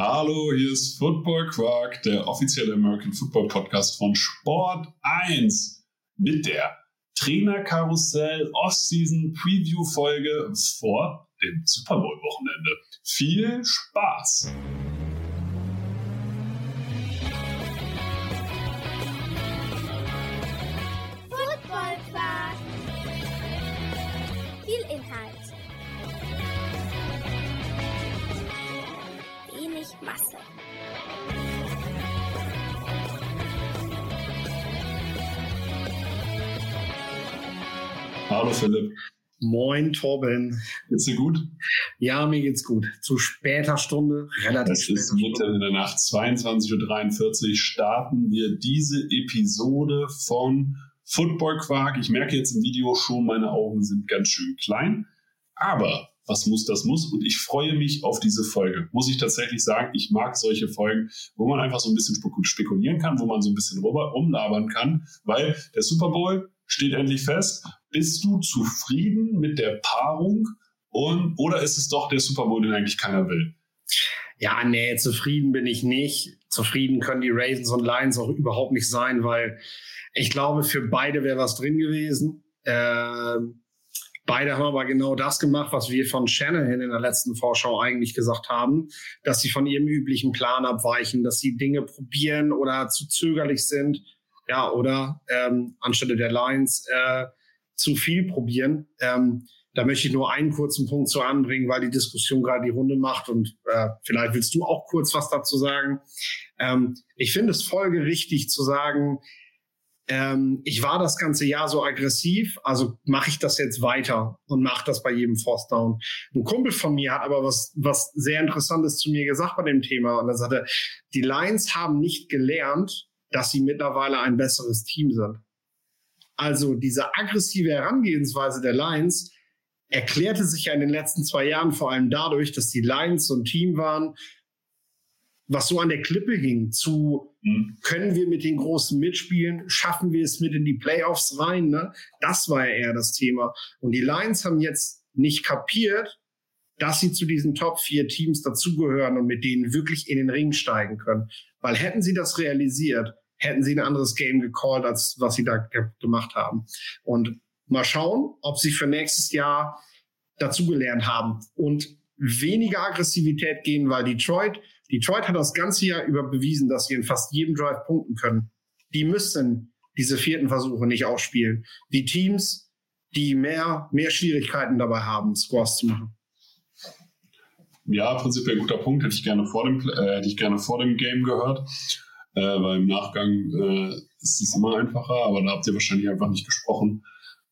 Hallo, hier ist Football Quark, der offizielle American Football Podcast von Sport 1 mit der Trainerkarussell Off-Season Preview Folge vor dem Super Bowl Wochenende. Viel Spaß! Hallo Philipp. Moin Torben. Geht's dir gut? Ja, mir geht's gut. Zu später Stunde, relativ Es ist mitten in der Nacht, 22.43 Uhr, starten wir diese Episode von Football Quark. Ich merke jetzt im Video schon, meine Augen sind ganz schön klein. Aber was muss, das muss. Und ich freue mich auf diese Folge. Muss ich tatsächlich sagen, ich mag solche Folgen, wo man einfach so ein bisschen spekulieren kann, wo man so ein bisschen rumlabern kann, weil der Super Bowl steht endlich fest. Bist du zufrieden mit der Paarung und, oder ist es doch der Super Bowl, den eigentlich keiner will? Ja, nee, zufrieden bin ich nicht. Zufrieden können die Ravens und Lions auch überhaupt nicht sein, weil ich glaube, für beide wäre was drin gewesen. Ähm, beide haben aber genau das gemacht, was wir von Shanahan in der letzten Vorschau eigentlich gesagt haben, dass sie von ihrem üblichen Plan abweichen, dass sie Dinge probieren oder zu zögerlich sind ja, oder ähm, anstelle der Lines äh, zu viel probieren. Ähm, da möchte ich nur einen kurzen Punkt zu anbringen, weil die Diskussion gerade die Runde macht und äh, vielleicht willst du auch kurz was dazu sagen. Ähm, ich finde es folgerichtig zu sagen, ähm, ich war das ganze Jahr so aggressiv, also mache ich das jetzt weiter und mache das bei jedem Force Down. Ein Kumpel von mir hat aber was, was sehr Interessantes zu mir gesagt bei dem Thema und er sagte, die Lions haben nicht gelernt, dass sie mittlerweile ein besseres Team sind. Also diese aggressive Herangehensweise der Lions erklärte sich ja in den letzten zwei Jahren vor allem dadurch, dass die Lions so ein Team waren, was so an der Klippe hing, zu mhm. können wir mit den Großen mitspielen, schaffen wir es mit in die Playoffs rein, ne? Das war ja eher das Thema. Und die Lions haben jetzt nicht kapiert, dass sie zu diesen Top vier Teams dazugehören und mit denen wirklich in den Ring steigen können. Weil hätten sie das realisiert, hätten sie ein anderes Game gecallt, als was sie da ge gemacht haben. Und mal schauen, ob sie für nächstes Jahr dazugelernt haben und weniger Aggressivität gehen, weil Detroit, Detroit hat das ganze Jahr über bewiesen, dass sie in fast jedem Drive punkten können. Die müssen diese vierten Versuche nicht ausspielen. Die Teams, die mehr, mehr Schwierigkeiten dabei haben, Scores zu machen. Ja, prinzipiell guter Punkt. Hätte ich gerne vor dem, äh, hätte ich gerne vor dem Game gehört. Äh, weil im Nachgang äh, ist es immer einfacher, aber da habt ihr wahrscheinlich einfach nicht gesprochen.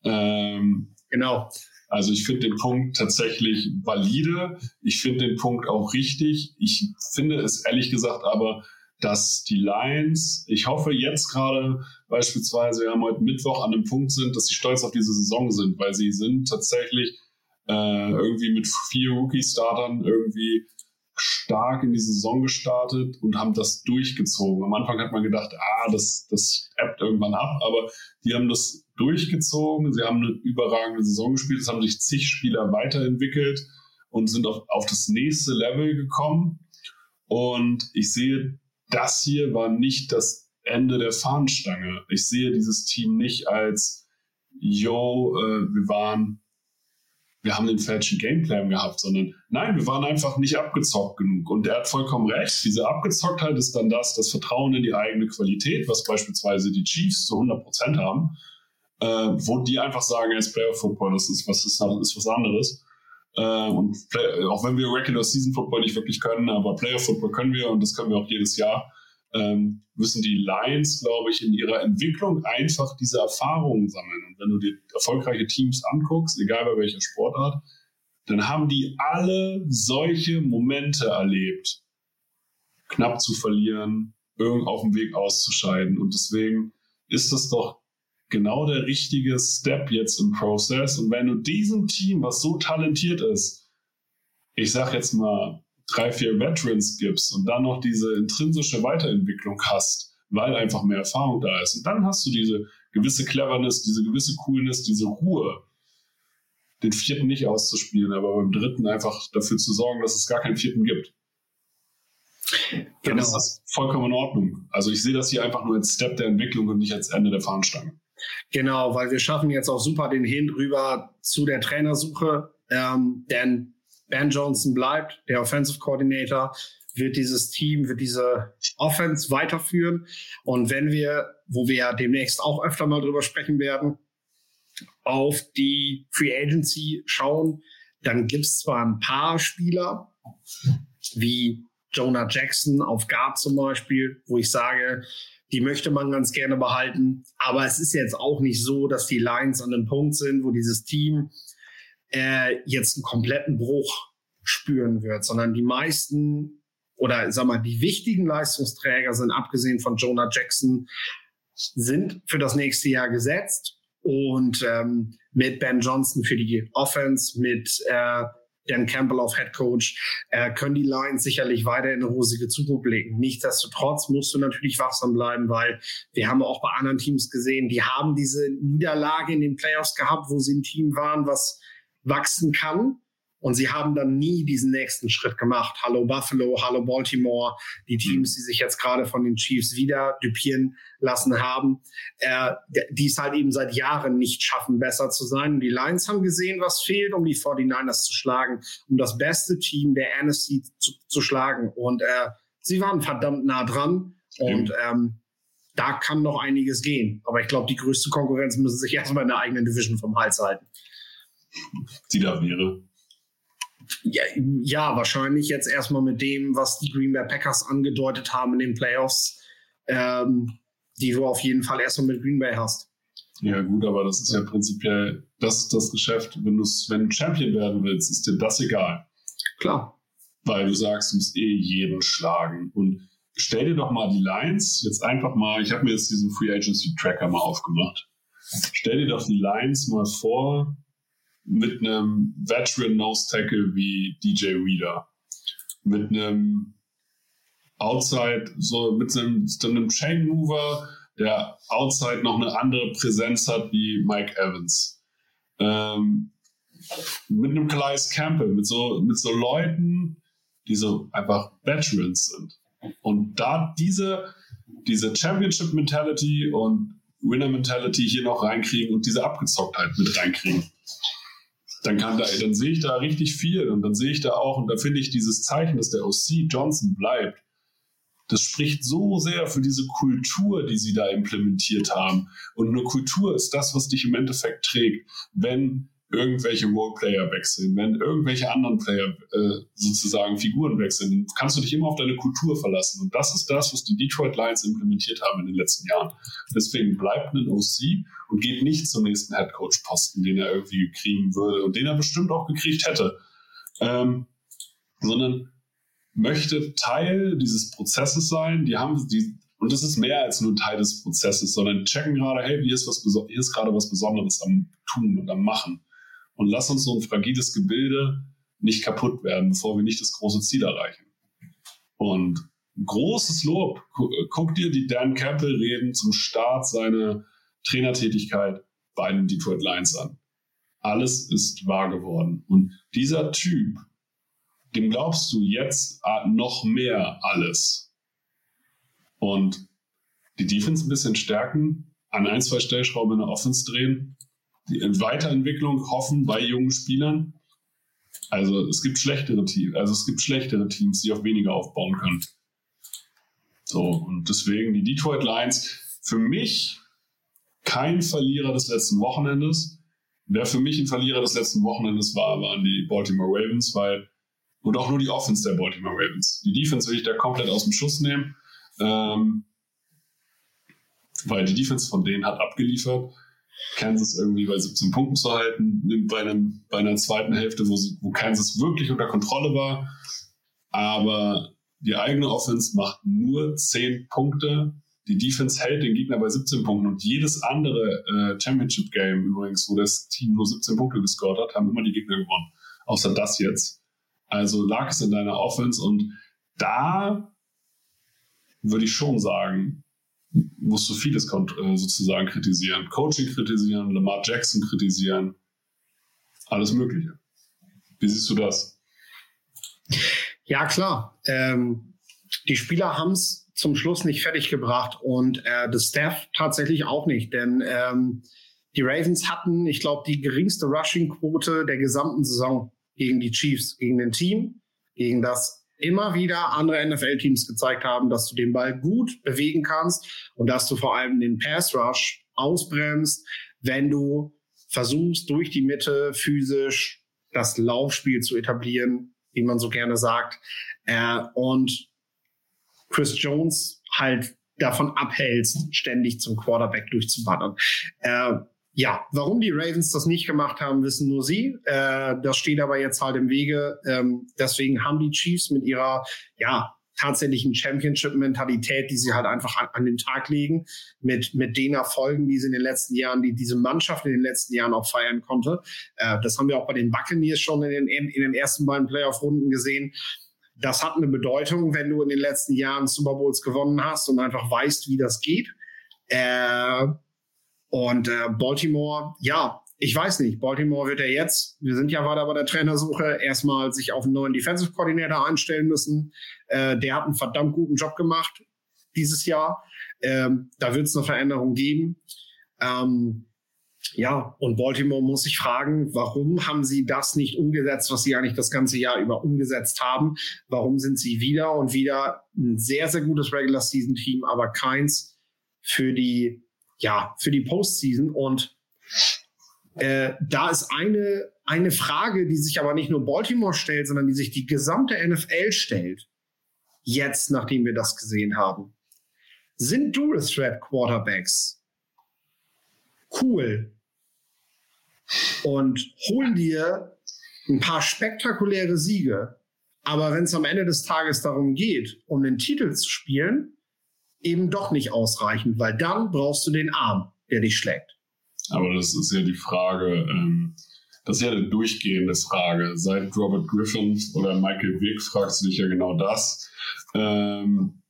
Ähm, genau. Also ich finde den Punkt tatsächlich valide. Ich finde den Punkt auch richtig. Ich finde es ehrlich gesagt aber, dass die Lions, ich hoffe jetzt gerade beispielsweise, wir haben heute Mittwoch an dem Punkt sind, dass sie stolz auf diese Saison sind, weil sie sind tatsächlich äh, irgendwie mit vier Rookie-Startern irgendwie stark in die Saison gestartet und haben das durchgezogen. Am Anfang hat man gedacht, ah, das, das ebbt irgendwann ab, aber die haben das durchgezogen. Sie haben eine überragende Saison gespielt. Es haben sich zig Spieler weiterentwickelt und sind auf, auf das nächste Level gekommen. Und ich sehe, das hier war nicht das Ende der Fahnenstange. Ich sehe dieses Team nicht als, yo, äh, wir waren wir haben den falschen Gameplan gehabt, sondern nein, wir waren einfach nicht abgezockt genug. Und er hat vollkommen recht. Diese Abgezocktheit ist dann das, das Vertrauen in die eigene Qualität, was beispielsweise die Chiefs zu 100 Prozent haben, äh, wo die einfach sagen, es ist Playoff Football, das ist was, ist, ist was anderes. Äh, und Play auch wenn wir Regular Season Football nicht wirklich können, aber Playoff Football können wir und das können wir auch jedes Jahr ähm, müssen die Lions, glaube ich, in ihrer Entwicklung einfach diese Erfahrungen sammeln. Und wenn du dir erfolgreiche Teams anguckst, egal bei welcher Sportart, dann haben die alle solche Momente erlebt, knapp zu verlieren, irgend auf dem Weg auszuscheiden. Und deswegen ist das doch genau der richtige Step jetzt im Prozess. Und wenn du diesem Team, was so talentiert ist, ich sag jetzt mal, drei, vier Veterans gibst und dann noch diese intrinsische Weiterentwicklung hast, weil einfach mehr Erfahrung da ist. Und dann hast du diese gewisse Cleverness, diese gewisse Coolness, diese Ruhe, den vierten nicht auszuspielen, aber beim dritten einfach dafür zu sorgen, dass es gar keinen vierten gibt. dann genau. ist das vollkommen in Ordnung. Also ich sehe das hier einfach nur als Step der Entwicklung und nicht als Ende der Fahnenstange. Genau, weil wir schaffen jetzt auch super den Hin rüber zu der Trainersuche, ähm, denn Ben Johnson bleibt, der Offensive Coordinator, wird dieses Team, wird diese Offense weiterführen. Und wenn wir, wo wir ja demnächst auch öfter mal drüber sprechen werden, auf die Free Agency schauen, dann gibt es zwar ein paar Spieler, wie Jonah Jackson auf Guard zum Beispiel, wo ich sage, die möchte man ganz gerne behalten. Aber es ist jetzt auch nicht so, dass die Lions an einem Punkt sind, wo dieses Team äh, jetzt einen kompletten Bruch spüren wird, sondern die meisten oder sag mal, die wichtigen Leistungsträger sind abgesehen von Jonah Jackson sind für das nächste Jahr gesetzt und ähm, mit Ben Johnson für die Offense, mit äh, Dan Campbell auf Head Coach, äh, können die Lions sicherlich weiter in eine rosige Zukunft blicken. Nichtsdestotrotz musst du natürlich wachsam bleiben, weil wir haben auch bei anderen Teams gesehen, die haben diese Niederlage in den Playoffs gehabt, wo sie ein Team waren, was wachsen kann. Und sie haben dann nie diesen nächsten Schritt gemacht. Hallo Buffalo, hallo Baltimore, die Teams, die sich jetzt gerade von den Chiefs wieder dupieren lassen haben, äh, die es halt eben seit Jahren nicht schaffen, besser zu sein. Und die Lions haben gesehen, was fehlt, um die 49ers zu schlagen, um das beste Team der NFC zu, zu schlagen. Und äh, sie waren verdammt nah dran. Und ähm, da kann noch einiges gehen. Aber ich glaube, die größte Konkurrenz müssen sich erstmal in der eigenen Division vom Hals halten. Die da wäre. Ja, ja, wahrscheinlich jetzt erstmal mit dem, was die Green Bay Packers angedeutet haben in den Playoffs, ähm, die du auf jeden Fall erstmal mit Green Bay hast. Ja, gut, aber das ist ja prinzipiell, das ist das Geschäft. Wenn, wenn du Champion werden willst, ist dir das egal. Klar. Weil du sagst, du musst eh jeden schlagen. Und stell dir doch mal die Lines, jetzt einfach mal, ich habe mir jetzt diesen Free Agency Tracker mal aufgemacht. Stell dir doch die Lines mal vor, mit einem Veteran Nose Tackle wie DJ Reader, mit einem Outside, so mit einem, einem Chain Mover, der Outside noch eine andere Präsenz hat wie Mike Evans. Ähm, mit einem Calais Campbell, mit so, mit so Leuten, die so einfach Veterans sind. Und da diese, diese Championship Mentality und Winner Mentality hier noch reinkriegen und diese Abgezocktheit mit reinkriegen dann kann da, dann sehe ich da richtig viel und dann sehe ich da auch und da finde ich dieses Zeichen, dass der OC Johnson bleibt. Das spricht so sehr für diese Kultur, die sie da implementiert haben. Und eine Kultur ist das, was dich im Endeffekt trägt. Wenn irgendwelche Roleplayer wechseln, wenn irgendwelche anderen Player äh, sozusagen Figuren wechseln, kannst du dich immer auf deine Kultur verlassen. Und das ist das, was die Detroit Lions implementiert haben in den letzten Jahren. Deswegen bleibt ein OC und geht nicht zum nächsten Headcoach-Posten, den er irgendwie kriegen würde und den er bestimmt auch gekriegt hätte, ähm, sondern möchte Teil dieses Prozesses sein. Die haben die und das ist mehr als nur Teil des Prozesses, sondern checken gerade, hey, hier ist, was, hier ist gerade was Besonderes am Tun und am Machen und lass uns so ein fragiles Gebilde nicht kaputt werden, bevor wir nicht das große Ziel erreichen. Und großes Lob. Guck dir die Dan Campbell-Reden zum Start seiner Trainertätigkeit bei den Detroit Lions an. Alles ist wahr geworden. Und dieser Typ, dem glaubst du jetzt noch mehr alles. Und die Defense ein bisschen stärken, an ein, zwei Stellschrauben in der Offense drehen Weiterentwicklung hoffen bei jungen Spielern. Also es gibt schlechtere Teams, also es gibt schlechtere Teams, die auf weniger aufbauen können. So, und deswegen die Detroit Lions für mich kein Verlierer des letzten Wochenendes. Wer für mich ein Verlierer des letzten Wochenendes war, waren die Baltimore Ravens, weil, und auch nur die Offense der Baltimore Ravens. Die Defense will ich da komplett aus dem Schuss nehmen, ähm, weil die Defense von denen hat abgeliefert. Kansas irgendwie bei 17 Punkten zu halten, bei, einem, bei einer zweiten Hälfte, wo, sie, wo Kansas wirklich unter Kontrolle war. Aber die eigene Offense macht nur 10 Punkte. Die Defense hält den Gegner bei 17 Punkten und jedes andere äh, Championship Game übrigens, wo das Team nur 17 Punkte gescored hat, haben immer die Gegner gewonnen. Außer das jetzt. Also lag es in deiner Offense und da würde ich schon sagen, musst du vieles äh, sozusagen kritisieren. Coaching kritisieren, Lamar Jackson kritisieren, alles Mögliche. Wie siehst du das? Ja, klar. Ähm, die Spieler haben es zum Schluss nicht fertig gebracht und äh, das Staff tatsächlich auch nicht, denn ähm, die Ravens hatten, ich glaube, die geringste Rushing-Quote der gesamten Saison gegen die Chiefs, gegen ein Team, gegen das immer wieder andere NFL-Teams gezeigt haben, dass du den Ball gut bewegen kannst und dass du vor allem den Pass-Rush ausbremst, wenn du versuchst, durch die Mitte physisch das Laufspiel zu etablieren, wie man so gerne sagt. Äh, und Chris Jones halt davon abhältst, ständig zum Quarterback durchzuballern. Äh, ja, warum die Ravens das nicht gemacht haben, wissen nur sie. Äh, das steht aber jetzt halt im Wege. Ähm, deswegen haben die Chiefs mit ihrer, ja, tatsächlichen Championship-Mentalität, die sie halt einfach an, an, den Tag legen, mit, mit den Erfolgen, die sie in den letzten Jahren, die diese Mannschaft in den letzten Jahren auch feiern konnte. Äh, das haben wir auch bei den Buccaneers schon in den, in den ersten beiden Playoff-Runden gesehen das hat eine Bedeutung, wenn du in den letzten Jahren Super Bowls gewonnen hast und einfach weißt, wie das geht. Äh, und äh, Baltimore, ja, ich weiß nicht. Baltimore wird ja jetzt, wir sind ja weiter bei der Trainersuche, erstmal sich auf einen neuen Defensive Coordinator einstellen müssen. Äh, der hat einen verdammt guten Job gemacht dieses Jahr. Ähm, da wird es eine Veränderung geben. Ähm, ja, und Baltimore muss sich fragen, warum haben sie das nicht umgesetzt, was sie eigentlich das ganze Jahr über umgesetzt haben? Warum sind sie wieder und wieder ein sehr, sehr gutes Regular Season Team, aber keins für die, ja, für die Postseason? Und äh, da ist eine, eine Frage, die sich aber nicht nur Baltimore stellt, sondern die sich die gesamte NFL stellt. Jetzt, nachdem wir das gesehen haben. Sind Dual Threat Quarterbacks cool und holen dir ein paar spektakuläre Siege. Aber wenn es am Ende des Tages darum geht, um den Titel zu spielen, eben doch nicht ausreichend, weil dann brauchst du den Arm, der dich schlägt. Aber das ist ja die Frage, ähm, das ist ja eine durchgehende Frage. Seit Robert Griffin oder Michael Vick fragst du dich ja genau das. Ähm,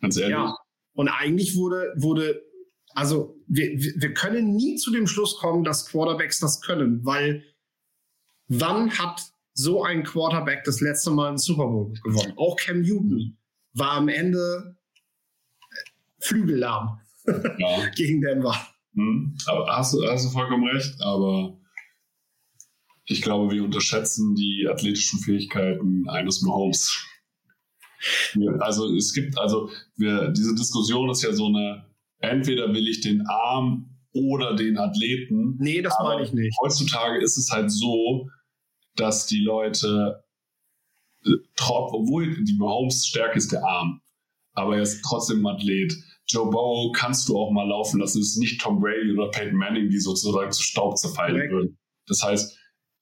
ganz ehrlich. Ja. Und eigentlich wurde, wurde also wir, wir können nie zu dem Schluss kommen, dass Quarterbacks das können, weil wann hat so ein Quarterback das letzte Mal einen Super Bowl gewonnen? Auch Cam Newton war am Ende flügellahm ja. gegen Denver. Hm, aber hast du, hast du vollkommen recht, aber ich glaube, wir unterschätzen die athletischen Fähigkeiten eines Mahomes. Also es gibt, also wir, diese Diskussion ist ja so eine, entweder will ich den Arm oder den Athleten. Nee, das meine ich nicht. Heutzutage ist es halt so, dass die Leute, äh, obwohl die Mahomes Stärke ist der Arm, aber er ist trotzdem ein Athlet. Joe Bow kannst du auch mal laufen lassen. Es ist nicht Tom Brady oder Peyton Manning, die sozusagen zu Staub zerfallen Correct. würden. Das heißt,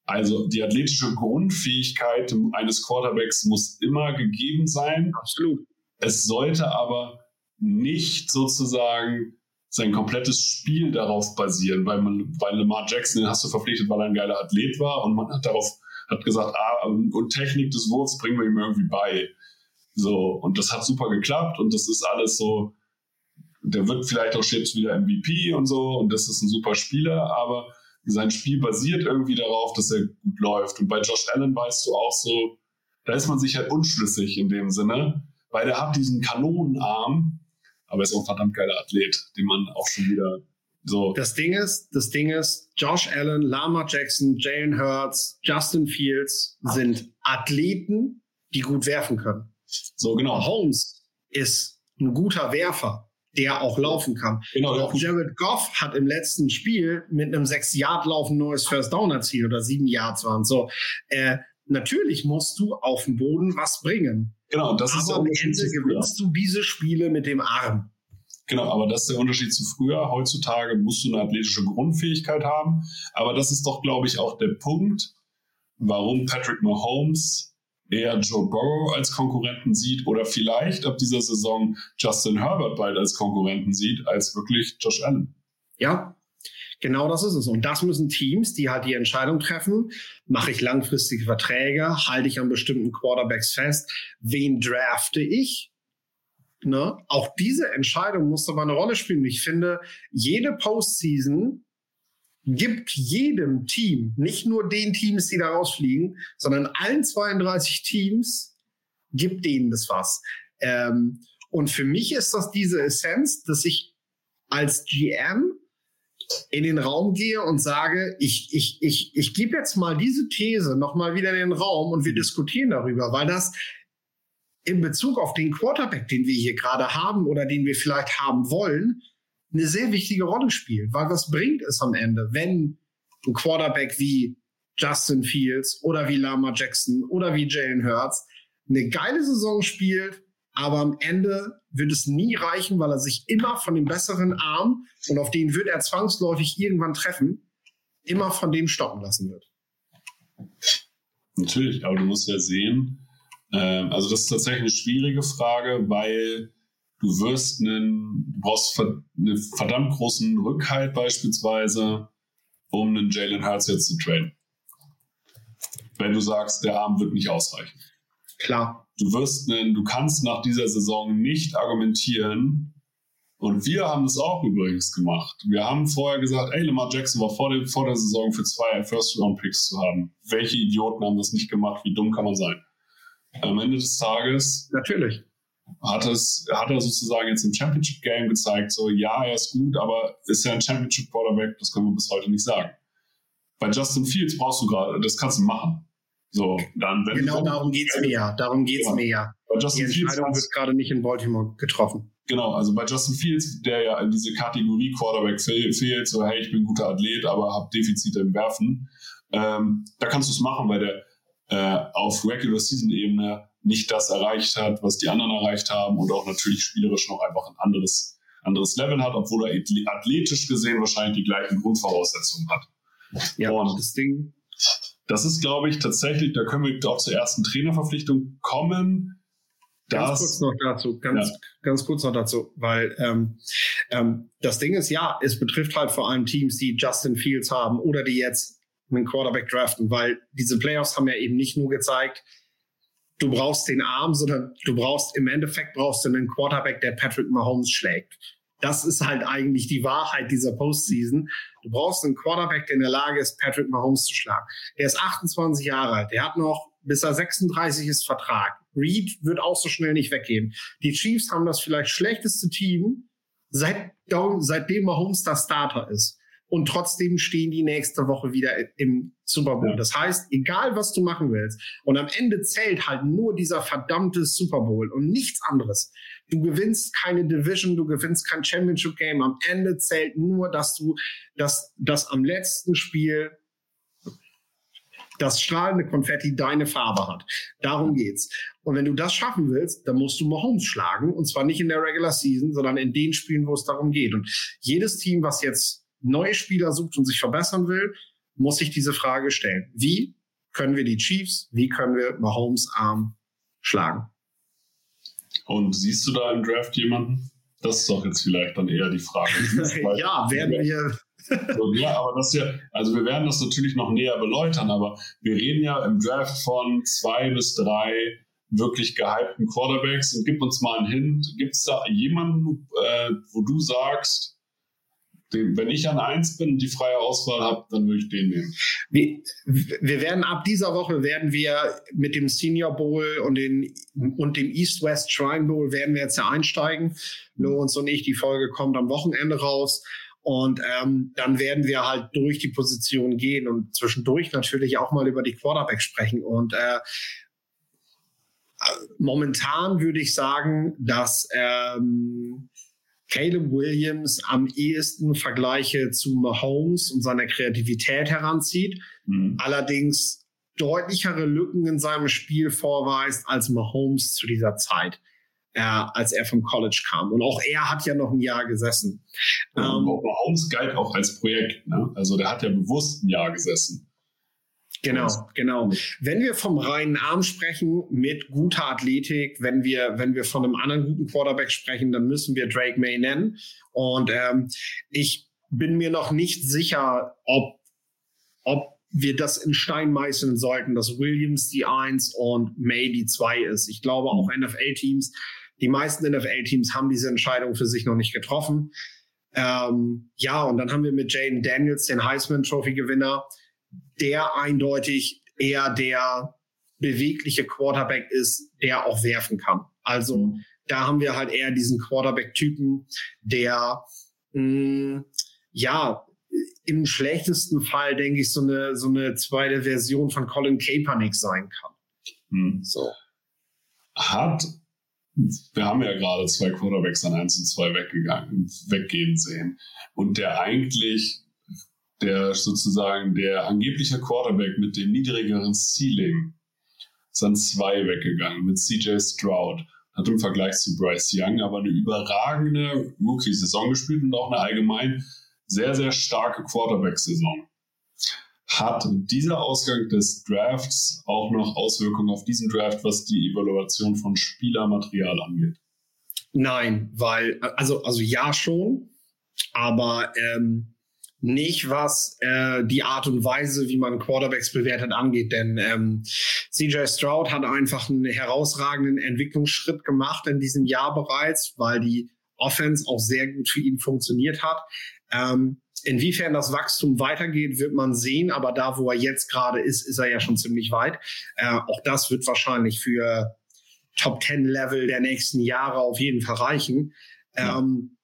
also die athletische Grundfähigkeit eines Quarterbacks muss immer gegeben sein. Absolut. Es sollte aber nicht sozusagen sein komplettes Spiel darauf basieren, weil man, weil Lamar Jackson, den hast du verpflichtet, weil er ein geiler Athlet war und man hat darauf, hat gesagt, ah, und Technik des Wurfs bringen wir ihm irgendwie bei. So, und das hat super geklappt und das ist alles so, der wird vielleicht auch jetzt wieder MVP und so und das ist ein super Spieler, aber sein Spiel basiert irgendwie darauf, dass er gut läuft. Und bei Josh Allen weißt du auch so, da ist man sich halt unschlüssig in dem Sinne, weil der hat diesen Kanonenarm, aber er ist auch ein verdammt geiler Athlet, den man auch schon wieder so. Das Ding ist, das Ding ist, Josh Allen, Lama Jackson, Jalen Hurts, Justin Fields sind Athleten, die gut werfen können. So, genau. Holmes ist ein guter Werfer, der auch laufen kann. Genau. Auch Jared Goff hat im letzten Spiel mit einem 6-Yard-Lauf ein neues First Down erzielt oder 7 Yards waren. So, äh, natürlich musst du auf dem Boden was bringen. Genau, das aber ist der am Ende gewinnst du diese Spiele mit dem Arm. Genau, aber das ist der Unterschied zu früher. Heutzutage musst du eine athletische Grundfähigkeit haben. Aber das ist doch, glaube ich, auch der Punkt, warum Patrick Mahomes eher Joe Burrow als Konkurrenten sieht oder vielleicht ab dieser Saison Justin Herbert bald als Konkurrenten sieht, als wirklich Josh Allen. Ja, Genau das ist es. Und das müssen Teams, die halt die Entscheidung treffen, mache ich langfristige Verträge, halte ich an bestimmten Quarterbacks fest, wen drafte ich? Ne? Auch diese Entscheidung muss aber eine Rolle spielen. Ich finde, jede Postseason gibt jedem Team, nicht nur den Teams, die da rausfliegen, sondern allen 32 Teams, gibt denen das was. Ähm, und für mich ist das diese Essenz, dass ich als GM in den Raum gehe und sage, ich, ich, ich, ich gebe jetzt mal diese These nochmal wieder in den Raum und wir diskutieren darüber, weil das in Bezug auf den Quarterback, den wir hier gerade haben oder den wir vielleicht haben wollen, eine sehr wichtige Rolle spielt. Weil was bringt es am Ende, wenn ein Quarterback wie Justin Fields oder wie Lama Jackson oder wie Jalen Hurts eine geile Saison spielt, aber am Ende wird es nie reichen, weil er sich immer von dem besseren Arm und auf den wird er zwangsläufig irgendwann treffen, immer von dem stoppen lassen wird. Natürlich, aber du musst ja sehen, äh, also das ist tatsächlich eine schwierige Frage, weil du wirst einen, du brauchst einen verdammt großen Rückhalt beispielsweise, um einen Jalen Hurts jetzt zu traden. Wenn du sagst, der Arm wird nicht ausreichen. Klar. Du wirst, einen, du kannst nach dieser Saison nicht argumentieren, und wir haben das auch übrigens gemacht. Wir haben vorher gesagt, ey, Lamar Jackson war vor, der, vor der Saison für zwei First-Round-Picks zu haben. Welche Idioten haben das nicht gemacht? Wie dumm kann man sein? Am Ende des Tages. Natürlich. Hat, es, hat er sozusagen jetzt im Championship-Game gezeigt, so, ja, er ist gut, aber ist er ein Championship-Quarterback? Das können wir bis heute nicht sagen. Bei Justin Fields brauchst du gerade, das kannst du machen. So, dann, genau darum geht es mir ja. Darum geht es mir ja. Bei Justin Die Entscheidung Fields wird gerade nicht in Baltimore getroffen. Genau, also bei Justin Fields, der ja in diese Kategorie Quarterback fehlt, so hey, ich bin ein guter Athlet, aber habe Defizite im Werfen, ähm, da kannst du es machen, weil der äh, auf Regular Season Ebene nicht das erreicht hat, was die anderen erreicht haben und auch natürlich spielerisch noch einfach ein anderes, anderes Level hat, obwohl er athletisch gesehen wahrscheinlich die gleichen Grundvoraussetzungen hat. Ja, und das Ding. Das ist, glaube ich, tatsächlich, da können wir auch zur ersten Trainerverpflichtung kommen Ganz kurz noch dazu, ganz, ja. ganz kurz noch dazu, weil ähm, ähm, das Ding ist, ja, es betrifft halt vor allem Teams, die Justin Fields haben oder die jetzt einen Quarterback draften, weil diese Playoffs haben ja eben nicht nur gezeigt, du brauchst den Arm, sondern du brauchst im Endeffekt brauchst du einen Quarterback, der Patrick Mahomes schlägt. Das ist halt eigentlich die Wahrheit dieser Postseason. Du brauchst einen Quarterback, der in der Lage ist, Patrick Mahomes zu schlagen. Der ist 28 Jahre alt. Der hat noch, bis er 36 ist, Vertrag. Reed wird auch so schnell nicht weggehen. Die Chiefs haben das vielleicht schlechteste Team, seit, seitdem Mahomes der Starter ist. Und trotzdem stehen die nächste Woche wieder im Super Bowl. Das heißt, egal was du machen willst, und am Ende zählt halt nur dieser verdammte Super Bowl und nichts anderes. Du gewinnst keine Division, du gewinnst kein Championship Game. Am Ende zählt nur, dass du, dass, dass am letzten Spiel das strahlende Konfetti deine Farbe hat. Darum geht's. Und wenn du das schaffen willst, dann musst du Mahomes schlagen. Und zwar nicht in der Regular Season, sondern in den Spielen, wo es darum geht. Und jedes Team, was jetzt neue Spieler sucht und sich verbessern will, muss sich diese Frage stellen. Wie können wir die Chiefs, wie können wir Mahomes Arm schlagen? Und siehst du da im Draft jemanden? Das ist doch jetzt vielleicht dann eher die Frage. ja, werden wir so, ja, aber das ja, also wir werden das natürlich noch näher beleuchten, aber wir reden ja im Draft von zwei bis drei wirklich gehypten Quarterbacks und gib uns mal einen Hint. Gibt es da jemanden, äh, wo du sagst, wenn ich an eins bin und die freie Auswahl habe, dann würde ich den nehmen. Wir, wir werden ab dieser Woche werden wir mit dem Senior Bowl und, den, und dem East-West Shrine Bowl werden wir jetzt ja einsteigen. Lorenz und ich, die Folge kommt am Wochenende raus. Und ähm, dann werden wir halt durch die Position gehen und zwischendurch natürlich auch mal über die Quarterback sprechen. Und äh, momentan würde ich sagen, dass ähm, Caleb Williams am ehesten Vergleiche zu Mahomes und seiner Kreativität heranzieht. Mhm. Allerdings deutlichere Lücken in seinem Spiel vorweist als Mahomes zu dieser Zeit äh, als er vom College kam. Und auch er hat ja noch ein Jahr gesessen. Ähm, Mahomes galt auch als Projekt. Ne? Also der hat ja bewusst ein Jahr gesessen. Genau, genau. Wenn wir vom reinen Arm sprechen mit guter Athletik, wenn wir, wenn wir von einem anderen guten Quarterback sprechen, dann müssen wir Drake May nennen. Und ähm, ich bin mir noch nicht sicher, ob, ob wir das in Stein meißeln sollten, dass Williams die Eins und May die Zwei ist. Ich glaube, auch NFL-Teams die meisten NFL-Teams haben diese Entscheidung für sich noch nicht getroffen. Ähm, ja, und dann haben wir mit Jaden Daniels den Heisman Trophy-Gewinner, der eindeutig eher der bewegliche Quarterback ist, der auch werfen kann. Also mhm. da haben wir halt eher diesen Quarterback-Typen, der mh, mm, ja im schlechtesten Fall, denke ich, so eine, so eine zweite Version von Colin Kaepernick sein kann. Mhm. So. Hat, wir haben ja gerade zwei Quarterbacks an 1 und 2 weggegangen, weggehen sehen. Und der eigentlich der sozusagen der angebliche Quarterback mit dem niedrigeren Ceiling sind zwei weggegangen mit CJ Stroud. Hat im Vergleich zu Bryce Young aber eine überragende Rookie-Saison gespielt und auch eine allgemein sehr, sehr starke Quarterback-Saison. Hat dieser Ausgang des Drafts auch noch Auswirkungen auf diesen Draft, was die Evaluation von Spielermaterial angeht? Nein, weil, also, also ja schon, aber ähm, nicht, was äh, die Art und Weise, wie man Quarterbacks bewertet, angeht. Denn ähm, CJ Stroud hat einfach einen herausragenden Entwicklungsschritt gemacht in diesem Jahr bereits, weil die Offense auch sehr gut für ihn funktioniert hat. Ähm, inwiefern das Wachstum weitergeht, wird man sehen. Aber da, wo er jetzt gerade ist, ist er ja schon ziemlich weit. Äh, auch das wird wahrscheinlich für Top 10 Level der nächsten Jahre auf jeden Fall reichen. Ja. Ähm,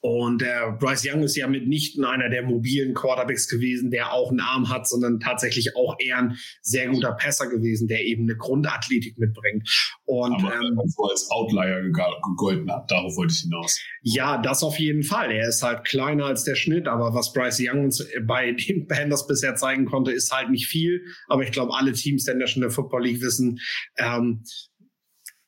und äh, Bryce Young ist ja mitnichten einer der mobilen Quarterbacks gewesen, der auch einen Arm hat, sondern tatsächlich auch eher ein sehr guter Passer gewesen, der eben eine Grundathletik mitbringt. Und Aber ähm, so als Outlier gegolten hat, darauf wollte ich hinaus. Ja, das auf jeden Fall. Er ist halt kleiner als der Schnitt, aber was Bryce Young uns bei den Panthers bisher zeigen konnte, ist halt nicht viel. Aber ich glaube, alle Teams der National Football League wissen, ähm,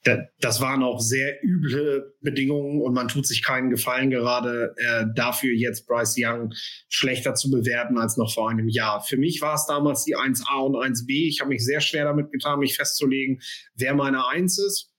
das waren auch sehr üble Bedingungen und man tut sich keinen Gefallen gerade äh, dafür, jetzt Bryce Young schlechter zu bewerten als noch vor einem Jahr. Für mich war es damals die 1a und 1b. Ich habe mich sehr schwer damit getan, mich festzulegen, wer meine 1 ist.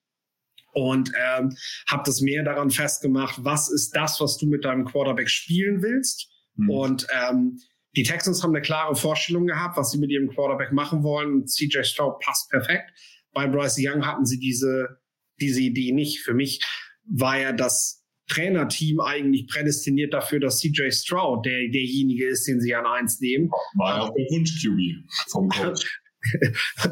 Und ähm, habe das mehr daran festgemacht, was ist das, was du mit deinem Quarterback spielen willst. Mhm. Und ähm, die Texans haben eine klare Vorstellung gehabt, was sie mit ihrem Quarterback machen wollen. CJ Stroud passt perfekt bei Bryce Young hatten sie diese, diese Idee nicht. Für mich war ja das Trainerteam eigentlich prädestiniert dafür, dass CJ Stroud der, derjenige ist, den sie an eins nehmen. War ja auch der Wunsch-QB vom Coach.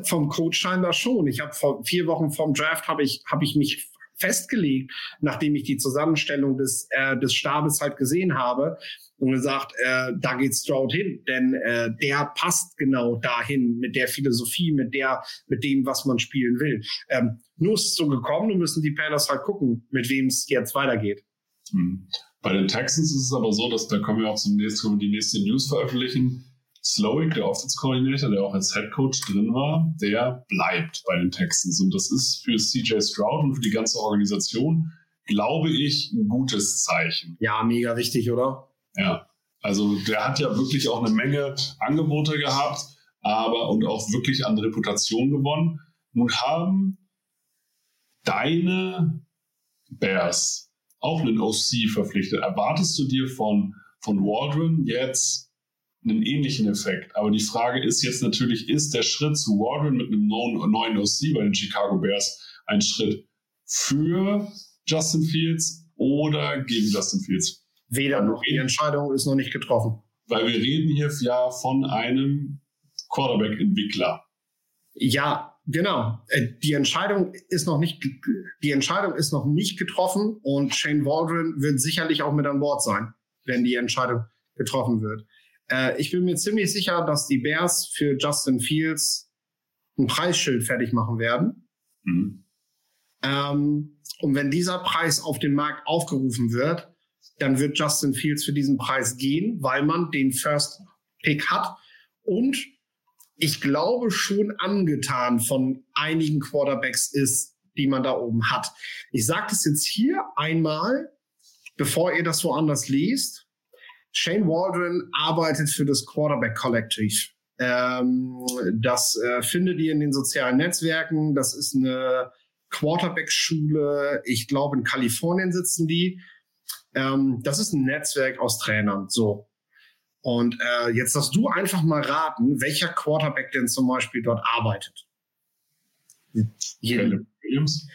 vom Coach scheinbar schon. Ich habe vor vier Wochen vom Draft habe ich, habe ich mich festgelegt, nachdem ich die Zusammenstellung des, äh, des Stabes halt gesehen habe und gesagt, äh, da geht Stroud hin, denn äh, der passt genau dahin mit der Philosophie, mit der, mit dem, was man spielen will. Ähm, nur ist es so gekommen und müssen die Panthers halt gucken, mit wem es jetzt weitergeht. Hm. Bei den Texans ist es aber so, dass da können wir auch zum nächsten, die nächste News veröffentlichen. Slowick, der Offense Coordinator, der auch als Head Coach drin war, der bleibt bei den Texans. Und das ist für CJ Stroud und für die ganze Organisation, glaube ich, ein gutes Zeichen. Ja, mega wichtig, oder? Ja. Also der hat ja wirklich auch eine Menge Angebote gehabt, aber und auch wirklich an Reputation gewonnen. Nun haben deine Bears auch einen OC verpflichtet. Erwartest du dir von, von Waldron jetzt einen ähnlichen Effekt. Aber die Frage ist jetzt natürlich, ist der Schritt zu Warden mit einem neuen OC bei den Chicago Bears ein Schritt für Justin Fields oder gegen Justin Fields? Weder noch. Die Entscheidung ist noch nicht getroffen. Weil wir reden hier ja von einem Quarterback-Entwickler. Ja, genau. Äh, die Entscheidung ist noch nicht, die Entscheidung ist noch nicht getroffen und Shane Waldron wird sicherlich auch mit an Bord sein, wenn die Entscheidung getroffen wird. Äh, ich bin mir ziemlich sicher, dass die Bears für Justin Fields ein Preisschild fertig machen werden. Mhm. Ähm, und wenn dieser Preis auf den Markt aufgerufen wird, dann wird Justin Fields für diesen Preis gehen, weil man den First Pick hat und ich glaube schon angetan von einigen Quarterbacks ist, die man da oben hat. Ich sage das jetzt hier einmal, bevor ihr das woanders liest. Shane Waldron arbeitet für das Quarterback Collective. Ähm, das äh, findet ihr in den sozialen Netzwerken. Das ist eine Quarterback-Schule. Ich glaube, in Kalifornien sitzen die. Ähm, das ist ein Netzwerk aus Trainern. So. Und äh, jetzt darfst du einfach mal raten, welcher Quarterback denn zum Beispiel dort arbeitet. Williams.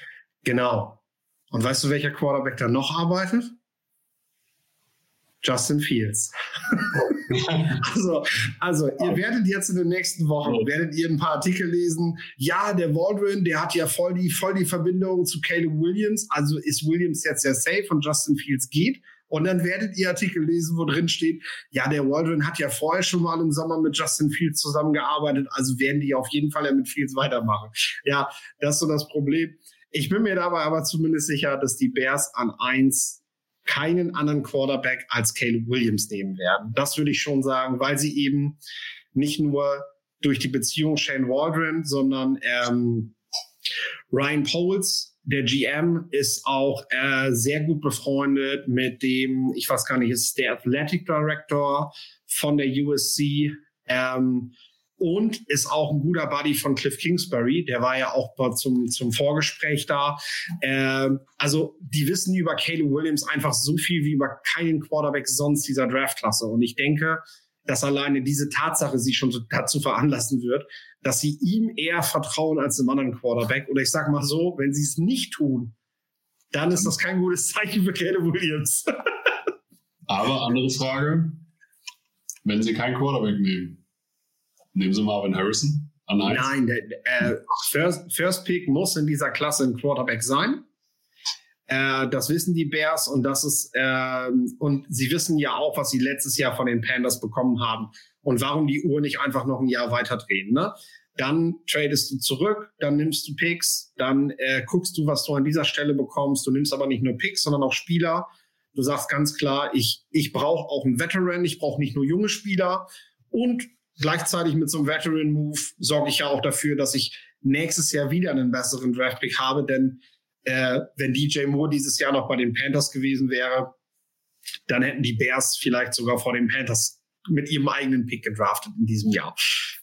Genau. Und weißt du, welcher Quarterback da noch arbeitet? Justin Fields. also, also ihr werdet jetzt in den nächsten Wochen, werdet ihr ein paar Artikel lesen. Ja, der Waldron, der hat ja voll die, voll die Verbindung zu Caleb Williams. Also ist Williams jetzt sehr safe und Justin Fields geht. Und dann werdet ihr Artikel lesen, wo drin steht, ja, der Waldron hat ja vorher schon mal im Sommer mit Justin Fields zusammengearbeitet, also werden die auf jeden Fall ja mit Fields weitermachen. Ja, das ist so das Problem. Ich bin mir dabei aber zumindest sicher, dass die Bears an eins keinen anderen Quarterback als Caleb Williams nehmen werden. Das würde ich schon sagen, weil sie eben nicht nur durch die Beziehung Shane Waldron, sondern ähm, Ryan Poles, der GM, ist auch äh, sehr gut befreundet mit dem, ich weiß gar nicht, ist der Athletic Director von der USC. Ähm, und ist auch ein guter Buddy von Cliff Kingsbury. Der war ja auch zum, zum Vorgespräch da. Ähm, also die wissen über Caleb Williams einfach so viel wie über keinen Quarterback sonst dieser Draftklasse. Und ich denke, dass alleine diese Tatsache sie schon dazu veranlassen wird, dass sie ihm eher vertrauen als dem anderen Quarterback. Oder ich sage mal so, wenn sie es nicht tun, dann ist das kein gutes Zeichen für Caleb Williams. Aber andere Frage, wenn sie keinen Quarterback nehmen, Nehmen Sie Marvin Harrison an Nein, der, äh, First, First Pick muss in dieser Klasse ein Quarterback sein. Äh, das wissen die Bears und das ist äh, und sie wissen ja auch, was sie letztes Jahr von den Panthers bekommen haben und warum die Uhr nicht einfach noch ein Jahr weiter drehen. Ne? Dann tradest du zurück, dann nimmst du Picks, dann äh, guckst du, was du an dieser Stelle bekommst. Du nimmst aber nicht nur Picks, sondern auch Spieler. Du sagst ganz klar, ich, ich brauche auch einen Veteran, ich brauche nicht nur junge Spieler und gleichzeitig mit so einem Veteran-Move sorge ich ja auch dafür, dass ich nächstes Jahr wieder einen besseren Draftpick habe, denn äh, wenn DJ Moore dieses Jahr noch bei den Panthers gewesen wäre, dann hätten die Bears vielleicht sogar vor den Panthers mit ihrem eigenen Pick gedraftet in diesem Jahr.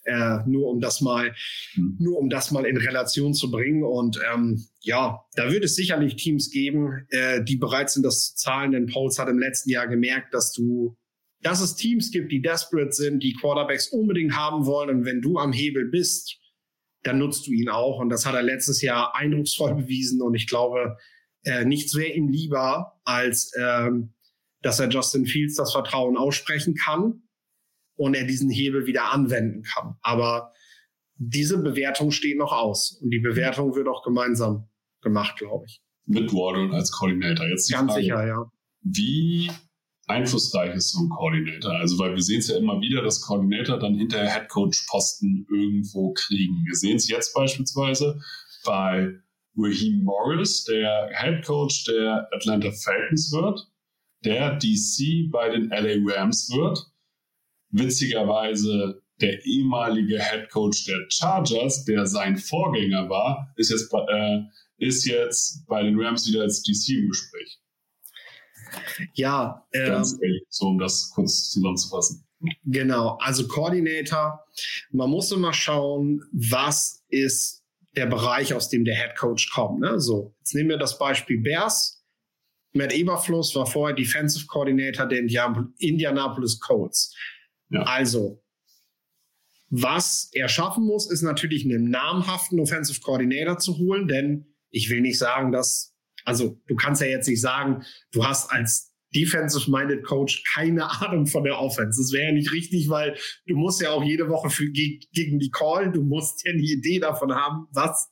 Äh, nur um das mal, mhm. nur um das mal in Relation zu bringen. Und ähm, ja, da wird es sicherlich Teams geben, äh, die bereit sind, das zu zahlen. Denn Pauls hat im letzten Jahr gemerkt, dass du dass es Teams gibt, die desperate sind, die Quarterbacks unbedingt haben wollen. Und wenn du am Hebel bist, dann nutzt du ihn auch. Und das hat er letztes Jahr eindrucksvoll bewiesen. Und ich glaube, äh, nichts wäre ihm lieber, als ähm, dass er Justin Fields das Vertrauen aussprechen kann und er diesen Hebel wieder anwenden kann. Aber diese Bewertung steht noch aus. Und die Bewertung wird auch gemeinsam gemacht, glaube ich. Mit Wardle als Koordinator. Jetzt Ganz Frage, sicher, ja. Wie einflussreich ist so ein Coordinator. Also, weil wir sehen es ja immer wieder, dass Coordinator dann hinterher Headcoach-Posten irgendwo kriegen. Wir sehen es jetzt beispielsweise bei Raheem Morris, der Headcoach der Atlanta Falcons wird, der DC bei den LA Rams wird. Witzigerweise der ehemalige Headcoach der Chargers, der sein Vorgänger war, ist jetzt, äh, ist jetzt bei den Rams wieder als DC im Gespräch. Ja, ähm, so um das kurz zusammenzufassen. Genau, also Coordinator. Man muss immer schauen, was ist der Bereich, aus dem der Head Coach kommt. Ne? So, jetzt nehmen wir das Beispiel Bears. Matt Eberfluss war vorher Defensive Coordinator der Indianapolis Colts. Ja. Also, was er schaffen muss, ist natürlich einen namhaften Offensive Coordinator zu holen, denn ich will nicht sagen, dass also du kannst ja jetzt nicht sagen, du hast als Defensive-Minded Coach keine Ahnung von der Offense. Das wäre ja nicht richtig, weil du musst ja auch jede Woche für, gegen die Call, du musst ja eine Idee davon haben, was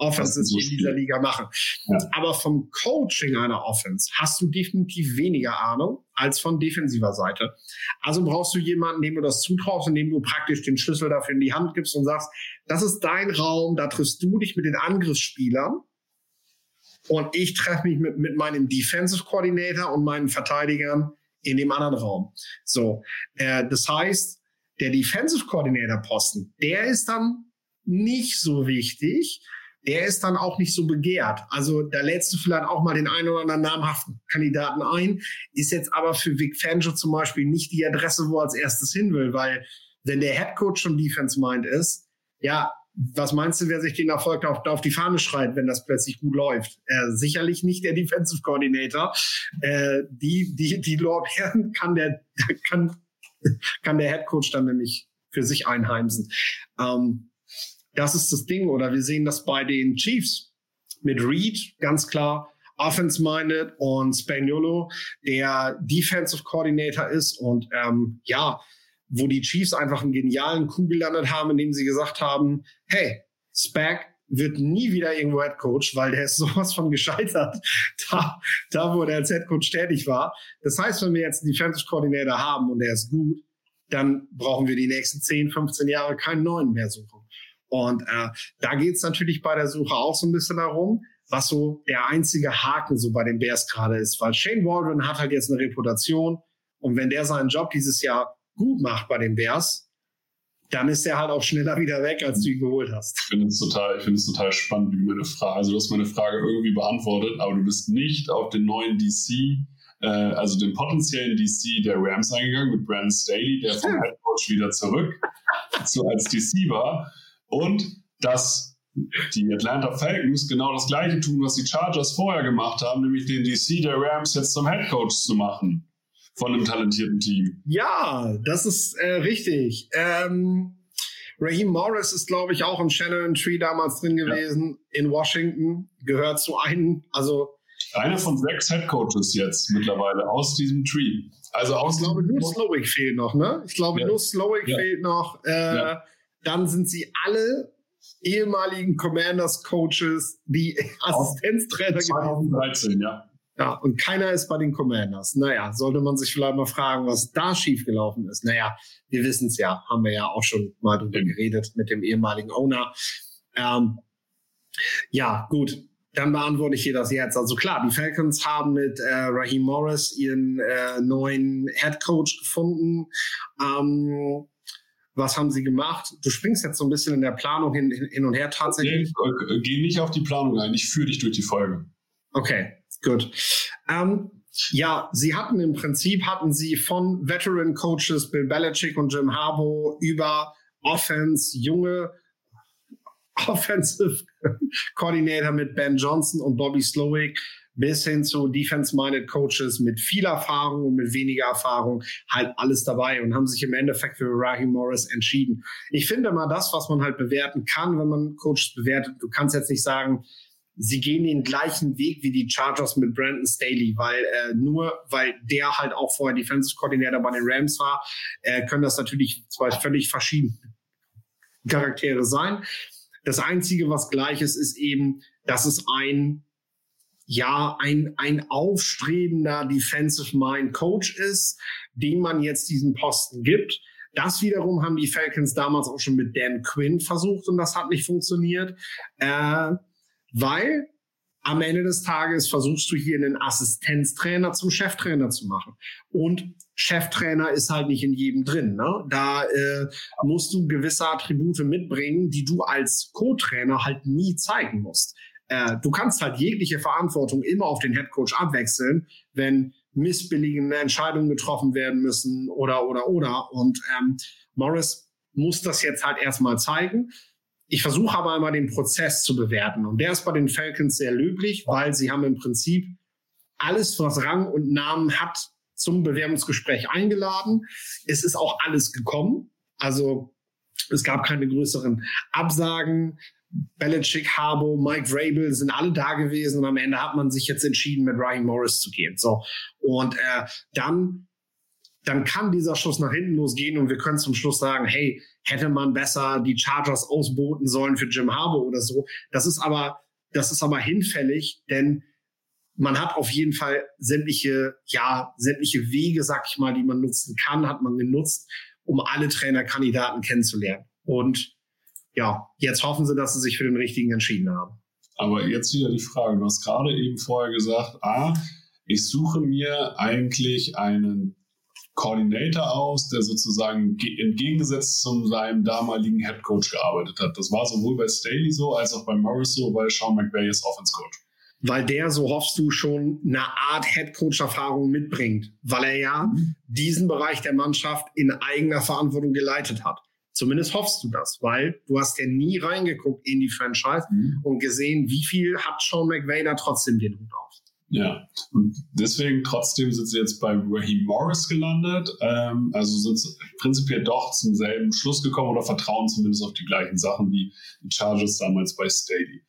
Offenses in dieser Liga machen. Ja. Aber vom Coaching einer Offense hast du definitiv weniger Ahnung als von defensiver Seite. Also brauchst du jemanden, dem du das zutraust, indem du praktisch den Schlüssel dafür in die Hand gibst und sagst, das ist dein Raum, da triffst du dich mit den Angriffsspielern und ich treffe mich mit, mit meinem Defensive Coordinator und meinen Verteidigern in dem anderen Raum. So, äh, das heißt, der Defensive Coordinator Posten, der ist dann nicht so wichtig. Der ist dann auch nicht so begehrt. Also da lädst du vielleicht auch mal den einen oder anderen namhaften Kandidaten ein, ist jetzt aber für Vic Fangio zum Beispiel nicht die Adresse, wo er als erstes hin will, weil wenn der Head Coach schon Defense Mind ist, ja, was meinst du, wer sich den Erfolg auf, auf die Fahne schreit, wenn das plötzlich gut läuft? Äh, sicherlich nicht der Defensive Coordinator. Äh, die, die, die Lorbeeren kann der, kann, kann der Head Coach dann nämlich für sich einheimsen. Ähm, das ist das Ding. Oder wir sehen das bei den Chiefs mit Reed ganz klar offense-minded und Spaniolo, der Defensive Coordinator ist und ähm, ja, wo die Chiefs einfach einen genialen Coup gelandet haben, indem sie gesagt haben, hey, Spag wird nie wieder irgendwo Head Coach, weil der ist sowas von gescheitert, da, da wo der als Head Coach tätig war. Das heißt, wenn wir jetzt einen Defensive Coordinator haben und der ist gut, dann brauchen wir die nächsten 10, 15 Jahre keinen neuen mehr suchen. Und äh, da geht's natürlich bei der Suche auch so ein bisschen darum, was so der einzige Haken so bei den Bears gerade ist. Weil Shane Waldron hat halt jetzt eine Reputation und wenn der seinen Job dieses Jahr gut macht bei den Bears, dann ist er halt auch schneller wieder weg, als du ihn geholt hast. Ich finde es total, ich finde es total spannend, wie du meine Frage, also du hast meine Frage irgendwie beantwortet, aber du bist nicht auf den neuen DC, äh, also den potenziellen DC der Rams eingegangen mit Brandon Staley, der vom Head Coach wieder zurück so als DC war und dass die Atlanta Falcons genau das gleiche tun, was die Chargers vorher gemacht haben, nämlich den DC der Rams jetzt zum Head Coach zu machen von einem talentierten Team. Ja, das ist äh, richtig. Ähm, Raheem Morris ist, glaube ich, auch im Shannon Tree damals drin gewesen ja. in Washington. Gehört zu einem, also einer von sechs Head Coaches jetzt mittlerweile aus diesem Tree. Also aus ich glaube, nur Slowick fehlt noch, ne? Ich glaube, ja. nur Slowick ja. fehlt noch. Äh, dann sind sie alle ehemaligen Commanders Coaches, die Assistenztrainer 2013, ja. Ja, und keiner ist bei den Commanders. Naja, sollte man sich vielleicht mal fragen, was da schiefgelaufen ist. Naja, wir wissen es ja, haben wir ja auch schon mal drüber geredet mit dem ehemaligen Owner. Ähm, ja, gut, dann beantworte ich hier das jetzt. Also klar, die Falcons haben mit äh, Raheem Morris ihren äh, neuen Head Coach gefunden. Ähm, was haben sie gemacht? Du springst jetzt so ein bisschen in der Planung hin, hin und her tatsächlich. Nee, äh, geh nicht auf die Planung ein, ich führe dich durch die Folge. Okay, Gut. Ähm, ja, sie hatten im Prinzip hatten sie von Veteran Coaches Bill Belichick und Jim Harbaugh über Offense junge Offensive Coordinator mit Ben Johnson und Bobby Slowick bis hin zu Defense-minded Coaches mit viel Erfahrung und mit weniger Erfahrung halt alles dabei und haben sich im Endeffekt für Raheem Morris entschieden. Ich finde mal das, was man halt bewerten kann, wenn man Coaches bewertet. Du kannst jetzt nicht sagen, sie gehen den gleichen Weg wie die Chargers mit Brandon Staley, weil äh, nur weil der halt auch vorher Defensive Coordinator bei den Rams war, äh, können das natürlich zwei völlig verschiedene Charaktere sein. Das einzige, was gleich ist, ist eben, dass es ein ja, ein, ein aufstrebender Defensive Mind Coach ist, dem man jetzt diesen Posten gibt. Das wiederum haben die Falcons damals auch schon mit Dan Quinn versucht und das hat nicht funktioniert. Äh, weil am Ende des Tages versuchst du hier einen Assistenztrainer zum Cheftrainer zu machen. Und Cheftrainer ist halt nicht in jedem drin. Ne? Da äh, musst du gewisse Attribute mitbringen, die du als Co-Trainer halt nie zeigen musst. Äh, du kannst halt jegliche Verantwortung immer auf den Headcoach abwechseln, wenn missbilligende Entscheidungen getroffen werden müssen oder oder oder. Und ähm, Morris muss das jetzt halt erstmal zeigen. Ich versuche aber einmal den Prozess zu bewerten. Und der ist bei den Falcons sehr löblich, weil sie haben im Prinzip alles, was Rang und Namen hat, zum Bewerbungsgespräch eingeladen. Es ist auch alles gekommen. Also es gab keine größeren Absagen. Belichick, Harbo, Mike Vrabel sind alle da gewesen und am Ende hat man sich jetzt entschieden, mit Ryan Morris zu gehen. So und äh, dann dann kann dieser Schuss nach hinten losgehen und wir können zum Schluss sagen, hey, hätte man besser die Chargers ausboten sollen für Jim Harbour oder so. Das ist aber, das ist aber hinfällig, denn man hat auf jeden Fall sämtliche, ja, sämtliche Wege, sag ich mal, die man nutzen kann, hat man genutzt, um alle Trainerkandidaten kennenzulernen. Und ja, jetzt hoffen sie, dass sie sich für den richtigen entschieden haben. Aber jetzt wieder die Frage, du hast gerade eben vorher gesagt, ah, ich suche mir eigentlich einen Coordinator aus, der sozusagen entgegengesetzt zu seinem damaligen Head Coach gearbeitet hat. Das war sowohl bei Staley so, als auch bei Morris so, weil Sean McVay ist Offense Coach. Weil der, so hoffst du, schon eine Art Head Coach-Erfahrung mitbringt, weil er ja mhm. diesen Bereich der Mannschaft in eigener Verantwortung geleitet hat. Zumindest hoffst du das, weil du hast ja nie reingeguckt in die Franchise mhm. und gesehen, wie viel hat Sean McVay da trotzdem den Hut auf. Ja, und deswegen trotzdem sind sie jetzt bei Raheem Morris gelandet. Ähm, also sind prinzipiell doch zum selben Schluss gekommen oder vertrauen zumindest auf die gleichen Sachen wie die Chargers damals bei Staley.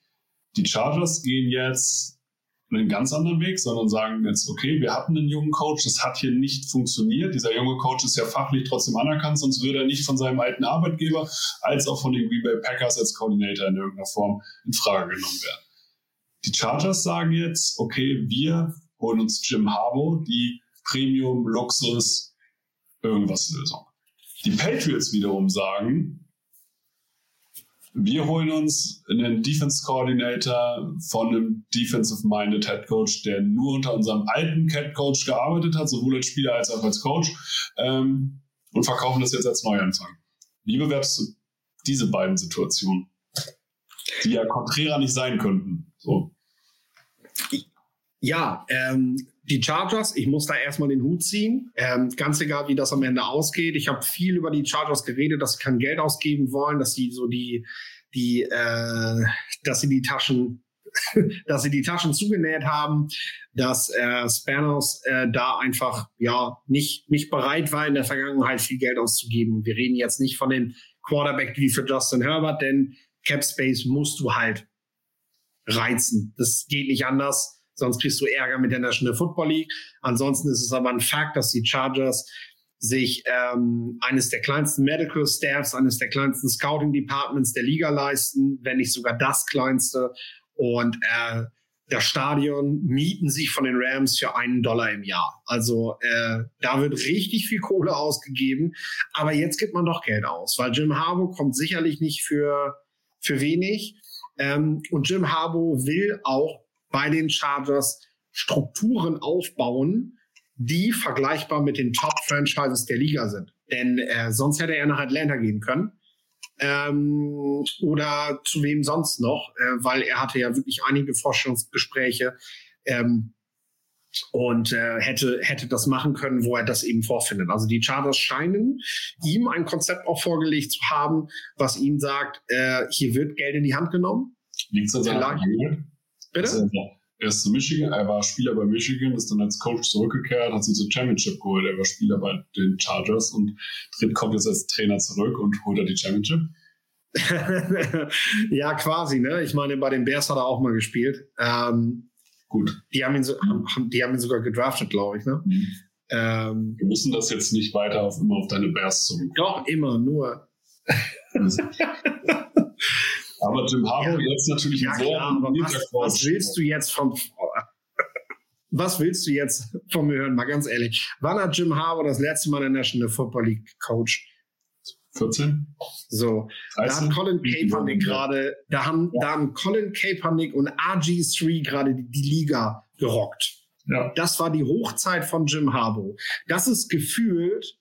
Die Chargers gehen jetzt einen ganz anderen Weg, sondern sagen jetzt, okay, wir hatten einen jungen Coach, das hat hier nicht funktioniert. Dieser junge Coach ist ja fachlich trotzdem anerkannt, sonst würde er nicht von seinem alten Arbeitgeber als auch von den Green Bay Packers als Coordinator in irgendeiner Form in Frage genommen werden. Die Chargers sagen jetzt, okay, wir holen uns Jim Harbaugh, die Premium, Luxus, irgendwas Lösung. Die Patriots wiederum sagen, wir holen uns einen Defense Coordinator von einem Defensive-Minded Head Coach, der nur unter unserem alten Head Coach gearbeitet hat, sowohl als Spieler als auch als Coach, ähm, und verkaufen das jetzt als Neuanfang. Wie bewertest du diese beiden Situationen, die ja konträrer nicht sein könnten? So. Ja, ähm, die Chargers, ich muss da erstmal den Hut ziehen. Ähm, ganz egal, wie das am Ende ausgeht. Ich habe viel über die Chargers geredet, dass sie kein Geld ausgeben wollen, dass sie so die, die, äh, dass sie die Taschen, dass sie die Taschen zugenäht haben, dass äh, Spanos äh, da einfach ja nicht nicht bereit war in der Vergangenheit viel Geld auszugeben. Wir reden jetzt nicht von dem Quarterback wie für Justin Herbert, denn Cap Space musst du halt reizen. Das geht nicht anders sonst kriegst du Ärger mit der National Football League. Ansonsten ist es aber ein Fakt, dass die Chargers sich ähm, eines der kleinsten Medical Staffs, eines der kleinsten Scouting Departments der Liga leisten, wenn nicht sogar das kleinste. Und äh, das Stadion mieten sich von den Rams für einen Dollar im Jahr. Also äh, da wird richtig viel Kohle ausgegeben. Aber jetzt gibt man doch Geld aus, weil Jim Harbaugh kommt sicherlich nicht für, für wenig. Ähm, und Jim Harbaugh will auch bei den Chargers Strukturen aufbauen, die vergleichbar mit den Top-Franchises der Liga sind. Denn äh, sonst hätte er nach Atlanta gehen können. Ähm, oder zu wem sonst noch, äh, weil er hatte ja wirklich einige Forschungsgespräche ähm, und äh, hätte, hätte das machen können, wo er das eben vorfindet. Also die Chargers scheinen ihm ein Konzept auch vorgelegt zu haben, was ihm sagt, äh, hier wird Geld in die Hand genommen. Es an seiner Bitte? Er ist zu Michigan, er war Spieler bei Michigan, ist dann als Coach zurückgekehrt, hat sich zur Championship geholt. Er war Spieler bei den Chargers und kommt jetzt als Trainer zurück und holt er die Championship. ja, quasi, ne? Ich meine, bei den Bears hat er auch mal gespielt. Ähm, Gut. Die haben ihn, so, die haben ihn sogar gedraftet, glaube ich, ne? Mhm. Ähm, Wir müssen das jetzt nicht weiter auf immer auf deine Bears zurück. Doch, immer, nur. Aber Jim Harbaugh ja, jetzt natürlich ja, klar, aber was, was willst du jetzt vom was willst du jetzt von mir hören? Mal ganz ehrlich. Wann hat Jim Harbaugh das letzte Mal in der National Football League coacht? 14. So, 13? da hat Colin Kaepernick gerade, da haben, ja. da haben Colin Kaepernick und RG3 gerade die, die, Liga gerockt. Ja. Das war die Hochzeit von Jim Harbaugh. Das ist gefühlt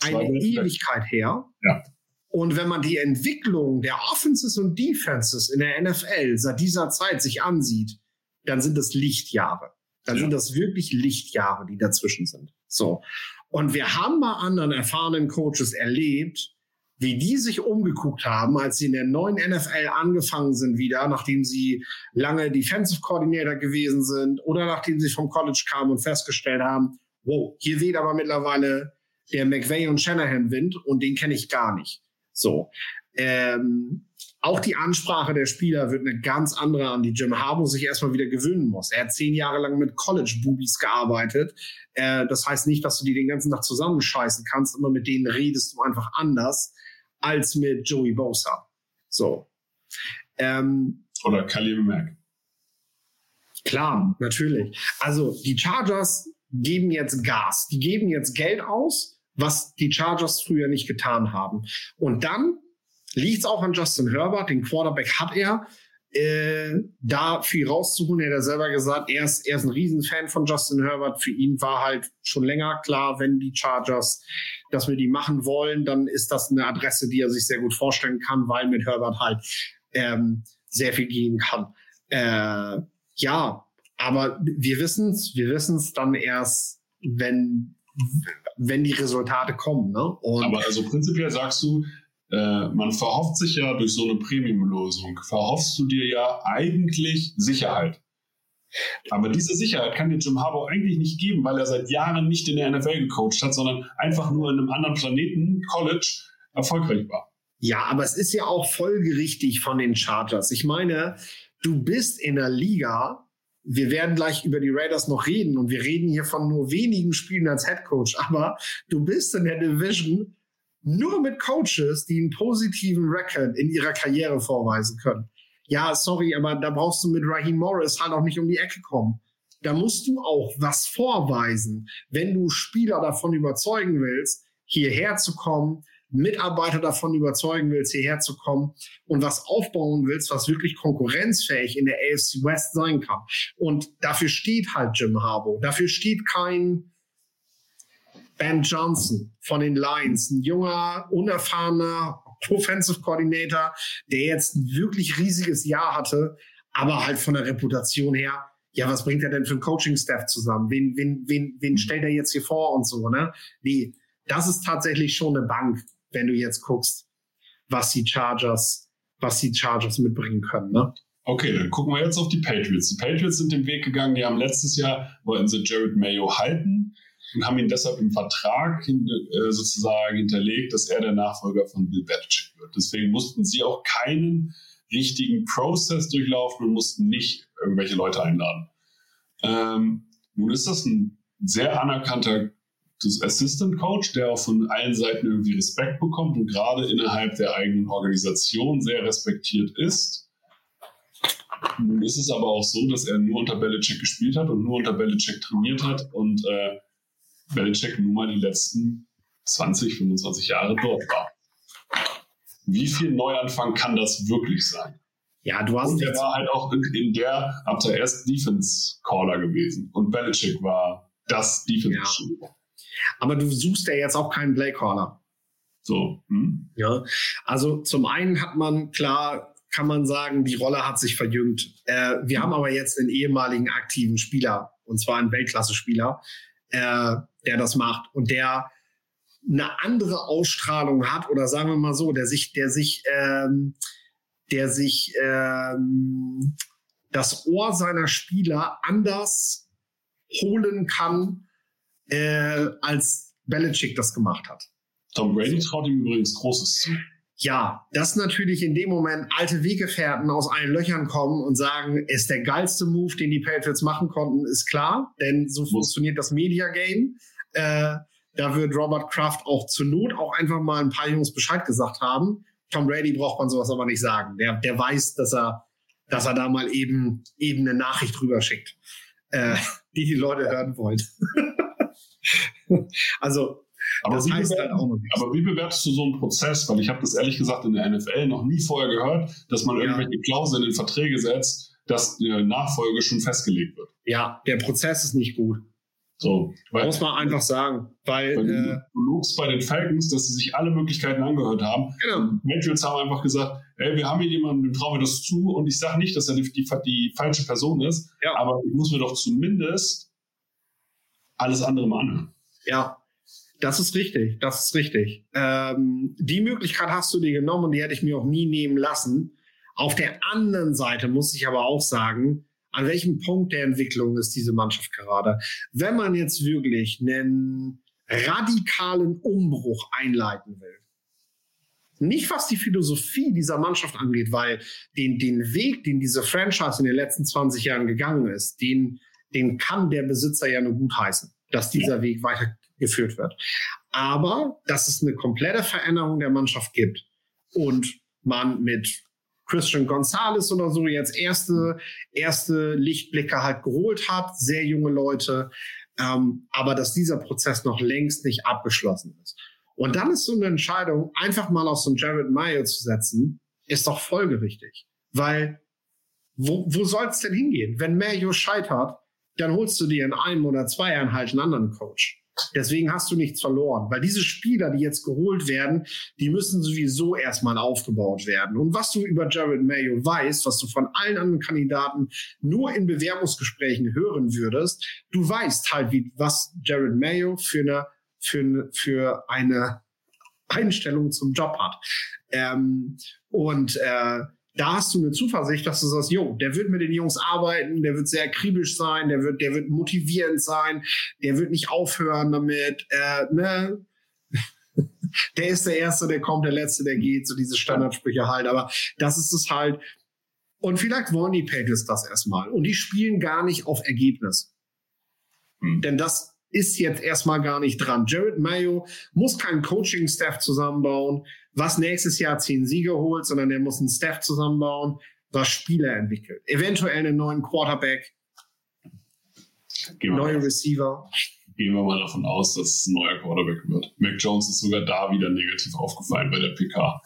eine Ewigkeit her. Ja. Und wenn man die Entwicklung der Offenses und Defenses in der NFL seit dieser Zeit sich ansieht, dann sind das Lichtjahre. Dann ja. sind das wirklich Lichtjahre, die dazwischen sind. So. Und wir haben bei anderen erfahrenen Coaches erlebt, wie die sich umgeguckt haben, als sie in der neuen NFL angefangen sind wieder, nachdem sie lange Defensive Coordinator gewesen sind oder nachdem sie vom College kamen und festgestellt haben, wow, hier weht aber mittlerweile der McVay und Shanahan Wind und den kenne ich gar nicht. So. Ähm, auch die Ansprache der Spieler wird eine ganz andere, an die Jim Harbaugh sich erstmal wieder gewöhnen muss. Er hat zehn Jahre lang mit College-Boobies gearbeitet. Äh, das heißt nicht, dass du die den ganzen Tag zusammenscheißen kannst, aber mit denen redest du einfach anders als mit Joey Bosa. So. Ähm, Oder Khalil Mack. Klar, natürlich. Also die Chargers geben jetzt Gas. Die geben jetzt Geld aus was die Chargers früher nicht getan haben. Und dann liegt es auch an Justin Herbert, den Quarterback hat er, äh, da viel rauszuholen. Er hat selber gesagt, er ist, er ist ein Riesenfan von Justin Herbert. Für ihn war halt schon länger klar, wenn die Chargers, dass wir die machen wollen, dann ist das eine Adresse, die er sich sehr gut vorstellen kann, weil mit Herbert halt ähm, sehr viel gehen kann. Äh, ja, aber wir wissen es, wir wissen es dann erst, wenn wenn die Resultate kommen. Ne? Und Aber also prinzipiell sagst du, äh, man verhofft sich ja durch so eine Premium-Lösung, verhoffst du dir ja eigentlich Sicherheit. Aber diese Sicherheit kann dir Jim Harbaugh eigentlich nicht geben, weil er seit Jahren nicht in der NFL gecoacht hat, sondern einfach nur in einem anderen Planeten, College, erfolgreich war. Ja, aber es ist ja auch folgerichtig von den Chargers. Ich meine, du bist in der Liga wir werden gleich über die Raiders noch reden und wir reden hier von nur wenigen Spielen als Head Coach, aber du bist in der Division nur mit Coaches, die einen positiven Record in ihrer Karriere vorweisen können. Ja, sorry, aber da brauchst du mit Raheem Morris halt auch nicht um die Ecke kommen. Da musst du auch was vorweisen, wenn du Spieler davon überzeugen willst, hierher zu kommen, Mitarbeiter davon überzeugen willst, hierher zu kommen und was aufbauen willst, was wirklich konkurrenzfähig in der AFC West sein kann. Und dafür steht halt Jim Harbaugh. Dafür steht kein Ben Johnson von den Lions, ein junger, unerfahrener Offensive Coordinator, der jetzt ein wirklich riesiges Jahr hatte, aber halt von der Reputation her, ja, was bringt er denn für ein Coaching-Staff zusammen? Wen, wen, wen, wen stellt er jetzt hier vor und so, ne? Nee, das ist tatsächlich schon eine Bank, wenn du jetzt guckst, was die Chargers, was die Chargers mitbringen können, ne? Okay, dann gucken wir jetzt auf die Patriots. Die Patriots sind den Weg gegangen, die haben letztes Jahr, wollten sie Jared Mayo halten und haben ihn deshalb im Vertrag äh, sozusagen hinterlegt, dass er der Nachfolger von Bill Belichick wird. Deswegen mussten sie auch keinen richtigen Prozess durchlaufen und mussten nicht irgendwelche Leute einladen. Ähm, nun ist das ein sehr anerkannter Assistant Coach, der auch von allen Seiten irgendwie Respekt bekommt und gerade innerhalb der eigenen Organisation sehr respektiert ist. Nun ist es aber auch so, dass er nur unter Belichick gespielt hat und nur unter Belichick trainiert hat und äh, Belichick nun mal die letzten 20, 25 Jahre dort war. Wie viel Neuanfang kann das wirklich sein? Ja, du hast. Und er war halt auch in, in der, ab der ersten Defense-Caller gewesen. Und Belichick war das defense ja. Aber du suchst ja jetzt auch keinen Playcaller. So. Hm? Ja. Also zum einen hat man klar, kann man sagen, die Rolle hat sich verjüngt. Äh, wir haben aber jetzt einen ehemaligen aktiven Spieler, und zwar einen Weltklasse-Spieler, äh, der das macht und der eine andere Ausstrahlung hat oder sagen wir mal so, der sich, der sich, ähm, der sich ähm, das Ohr seiner Spieler anders holen kann, äh, als Belichick das gemacht hat. Tom Brady traut ihm übrigens Großes zu. Ja, dass natürlich in dem Moment alte Weggefährten aus allen Löchern kommen und sagen, ist der geilste Move, den die Patriots machen konnten, ist klar, denn so funktioniert das Media Game. Äh, da wird Robert Kraft auch zur Not auch einfach mal ein paar Jungs Bescheid gesagt haben. Tom Brady braucht man sowas aber nicht sagen. Der, der weiß, dass er, dass er da mal eben, eben eine Nachricht rüber schickt, äh, die die Leute hören wollen. also aber wie, heißt halt auch aber wie bewertest du so einen Prozess? Weil ich habe das ehrlich gesagt in der NFL noch nie vorher gehört, dass man ja. irgendwelche Klauseln in Verträge setzt, dass die Nachfolge schon festgelegt wird. Ja, der Prozess ist nicht gut. So, weil, Muss man einfach sagen. Weil, weil äh, du lobst bei den Falcons, dass sie sich alle Möglichkeiten angehört haben. Genau. Patriots haben einfach gesagt, ey, wir haben hier jemanden, dem trauen wir das zu. Und ich sage nicht, dass er die, die, die falsche Person ist, ja. aber ich muss mir doch zumindest alles andere mal anhören. Ja, das ist richtig, das ist richtig. Ähm, die Möglichkeit hast du dir genommen und die hätte ich mir auch nie nehmen lassen. Auf der anderen Seite muss ich aber auch sagen, an welchem Punkt der Entwicklung ist diese Mannschaft gerade? Wenn man jetzt wirklich einen radikalen Umbruch einleiten will, nicht was die Philosophie dieser Mannschaft angeht, weil den, den Weg, den diese Franchise in den letzten 20 Jahren gegangen ist, den, den kann der Besitzer ja nur gutheißen, dass dieser Weg weiter geführt wird. Aber dass es eine komplette Veränderung der Mannschaft gibt und man mit Christian Gonzalez oder so jetzt erste, erste Lichtblicke halt geholt hat, sehr junge Leute, ähm, aber dass dieser Prozess noch längst nicht abgeschlossen ist. Und dann ist so eine Entscheidung, einfach mal auf so einen Jared Mayo zu setzen, ist doch folgerichtig. Weil wo, wo soll es denn hingehen? Wenn Mayo scheitert, dann holst du dir in einem oder zwei Jahren halt einen anderen Coach. Deswegen hast du nichts verloren, weil diese Spieler, die jetzt geholt werden, die müssen sowieso erstmal aufgebaut werden. Und was du über Jared Mayo weißt, was du von allen anderen Kandidaten nur in Bewerbungsgesprächen hören würdest, du weißt halt, wie, was Jared Mayo für eine, für eine, für eine Einstellung zum Job hat. Ähm, und äh, da hast du eine Zuversicht, dass du sagst, jo, der wird mit den Jungs arbeiten, der wird sehr akribisch sein, der wird, der wird motivierend sein, der wird nicht aufhören damit, äh, ne? der ist der Erste, der kommt, der Letzte, der geht, so diese Standardsprüche halt, aber das ist es halt. Und vielleicht wollen die Patriots das erstmal. Und die spielen gar nicht auf Ergebnis. Hm. Denn das ist jetzt erstmal gar nicht dran. Jared Mayo muss keinen Coaching-Staff zusammenbauen, was nächstes Jahr zehn Siege holt, sondern er muss einen Staff zusammenbauen, was Spieler entwickelt. Eventuell einen neuen Quarterback, neue Receiver. Gehen wir mal davon aus, dass es ein neuer Quarterback wird. Mac Jones ist sogar da wieder negativ aufgefallen bei der PK,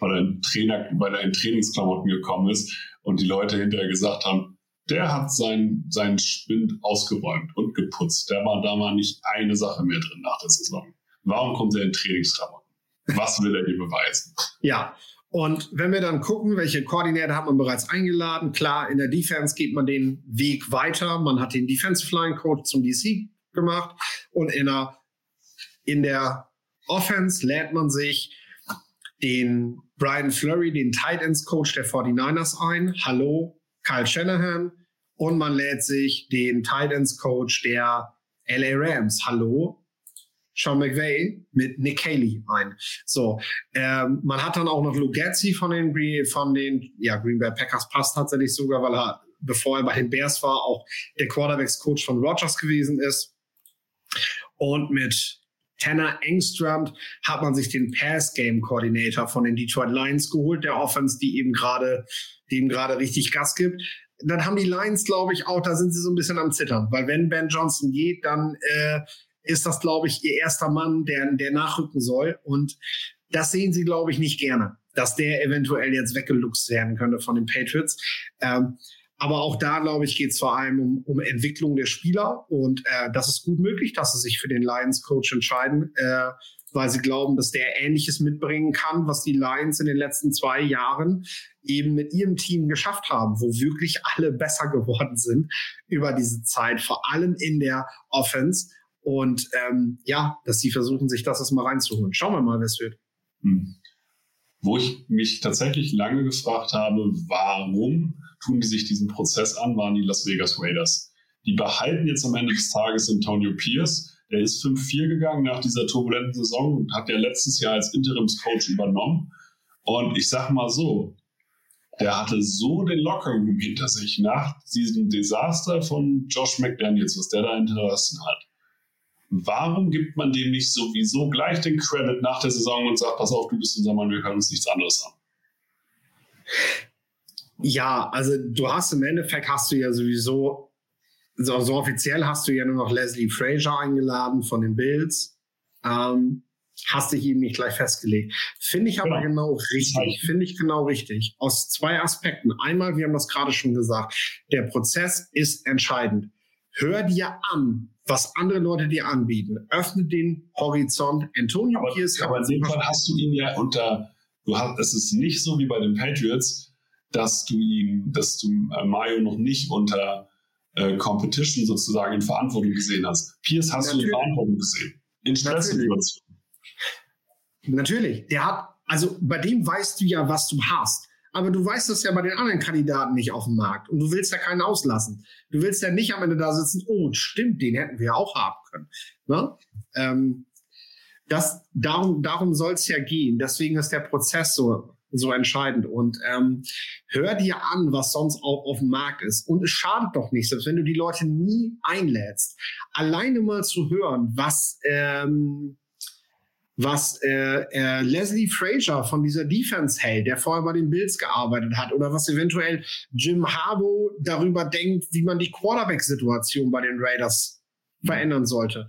weil er in, Trainer, weil er in Trainingsklamotten gekommen ist und die Leute hinterher gesagt haben, der hat seinen, seinen Spind ausgeräumt und geputzt. Der war da mal nicht eine Sache mehr drin nach der Saison. Warum kommt er in Trainingsklamotten? Was will er hier beweisen? Ja, und wenn wir dann gucken, welche Koordinator hat man bereits eingeladen, klar, in der Defense geht man den Weg weiter. Man hat den Defensive Line Coach zum DC gemacht und in der, in der Offense lädt man sich den Brian Flurry, den Tight Ends Coach der 49ers ein. Hallo, Kyle Shanahan. Und man lädt sich den Tight Ends Coach der LA Rams. Hallo, Sean McVay mit Nick Haley ein. So, ähm, man hat dann auch noch Lou Getzi von den von den ja Green Bay Packers passt tatsächlich sogar, weil er bevor er bei den Bears war auch der Quarterbacks Coach von Rogers gewesen ist. Und mit Tanner Engstrand hat man sich den Pass Game Coordinator von den Detroit Lions geholt, der Offense, die eben gerade, dem gerade richtig Gas gibt. Dann haben die Lions, glaube ich, auch, da sind sie so ein bisschen am Zittern, weil wenn Ben Johnson geht, dann äh, ist das, glaube ich, ihr erster Mann, der, der nachrücken soll. Und das sehen sie, glaube ich, nicht gerne, dass der eventuell jetzt weggeluchst werden könnte von den Patriots. Ähm, aber auch da, glaube ich, geht es vor allem um, um Entwicklung der Spieler. Und äh, das ist gut möglich, dass sie sich für den Lions-Coach entscheiden, äh, weil sie glauben, dass der Ähnliches mitbringen kann, was die Lions in den letzten zwei Jahren eben mit ihrem Team geschafft haben, wo wirklich alle besser geworden sind über diese Zeit, vor allem in der Offense. Und ähm, ja, dass sie versuchen, sich das erstmal reinzuholen. Schauen wir mal, wer es wird. Hm. Wo ich mich tatsächlich lange gefragt habe, warum tun die sich diesen Prozess an, waren die Las Vegas Raiders. Die behalten jetzt am Ende des Tages Antonio Pierce. Der ist 5-4 gegangen nach dieser turbulenten Saison und hat ja letztes Jahr als Interimscoach übernommen. Und ich sag mal so, der hatte so den Lockerroom hinter sich nach diesem Desaster von Josh McDaniels, was der da hinterlassen hat Warum gibt man dem nicht sowieso gleich den Credit nach der Saison und sagt, pass auf, du bist unser Mann, wir können uns nichts anderes an? Ja, also du hast im Endeffekt hast du ja sowieso, so, so offiziell hast du ja nur noch Leslie Frazier eingeladen von den Bills. Ähm, hast dich eben nicht gleich festgelegt. Finde ich aber genau, genau richtig. Finde ich genau richtig. Aus zwei Aspekten. Einmal, wir haben das gerade schon gesagt, der Prozess ist entscheidend. Hör dir an, was andere Leute dir anbieten. Öffne den Horizont. Antonio aber, Pierce. Aber in dem Fall hast du ihn ja unter, du hast, es ist nicht so wie bei den Patriots, dass du ihn, dass du äh, Mario noch nicht unter äh, Competition sozusagen in Verantwortung gesehen hast. Pierce hast Natürlich. du in Verantwortung gesehen. In Stresssituationen. Natürlich. Der hat, also bei dem weißt du ja, was du hast. Aber du weißt das ja bei den anderen Kandidaten nicht auf dem Markt. Und du willst ja keinen auslassen. Du willst ja nicht am Ende da sitzen, oh, stimmt, den hätten wir ja auch haben können. Ne? Ähm, das, darum darum soll es ja gehen. Deswegen ist der Prozess so, so entscheidend. Und ähm, hör dir an, was sonst auch auf dem Markt ist. Und es schadet doch nicht, selbst wenn du die Leute nie einlädst, alleine mal zu hören, was ähm, was äh, äh, Leslie Frazier von dieser Defense hält, der vorher bei den Bills gearbeitet hat, oder was eventuell Jim Harbaugh darüber denkt, wie man die Quarterback-Situation bei den Raiders verändern sollte.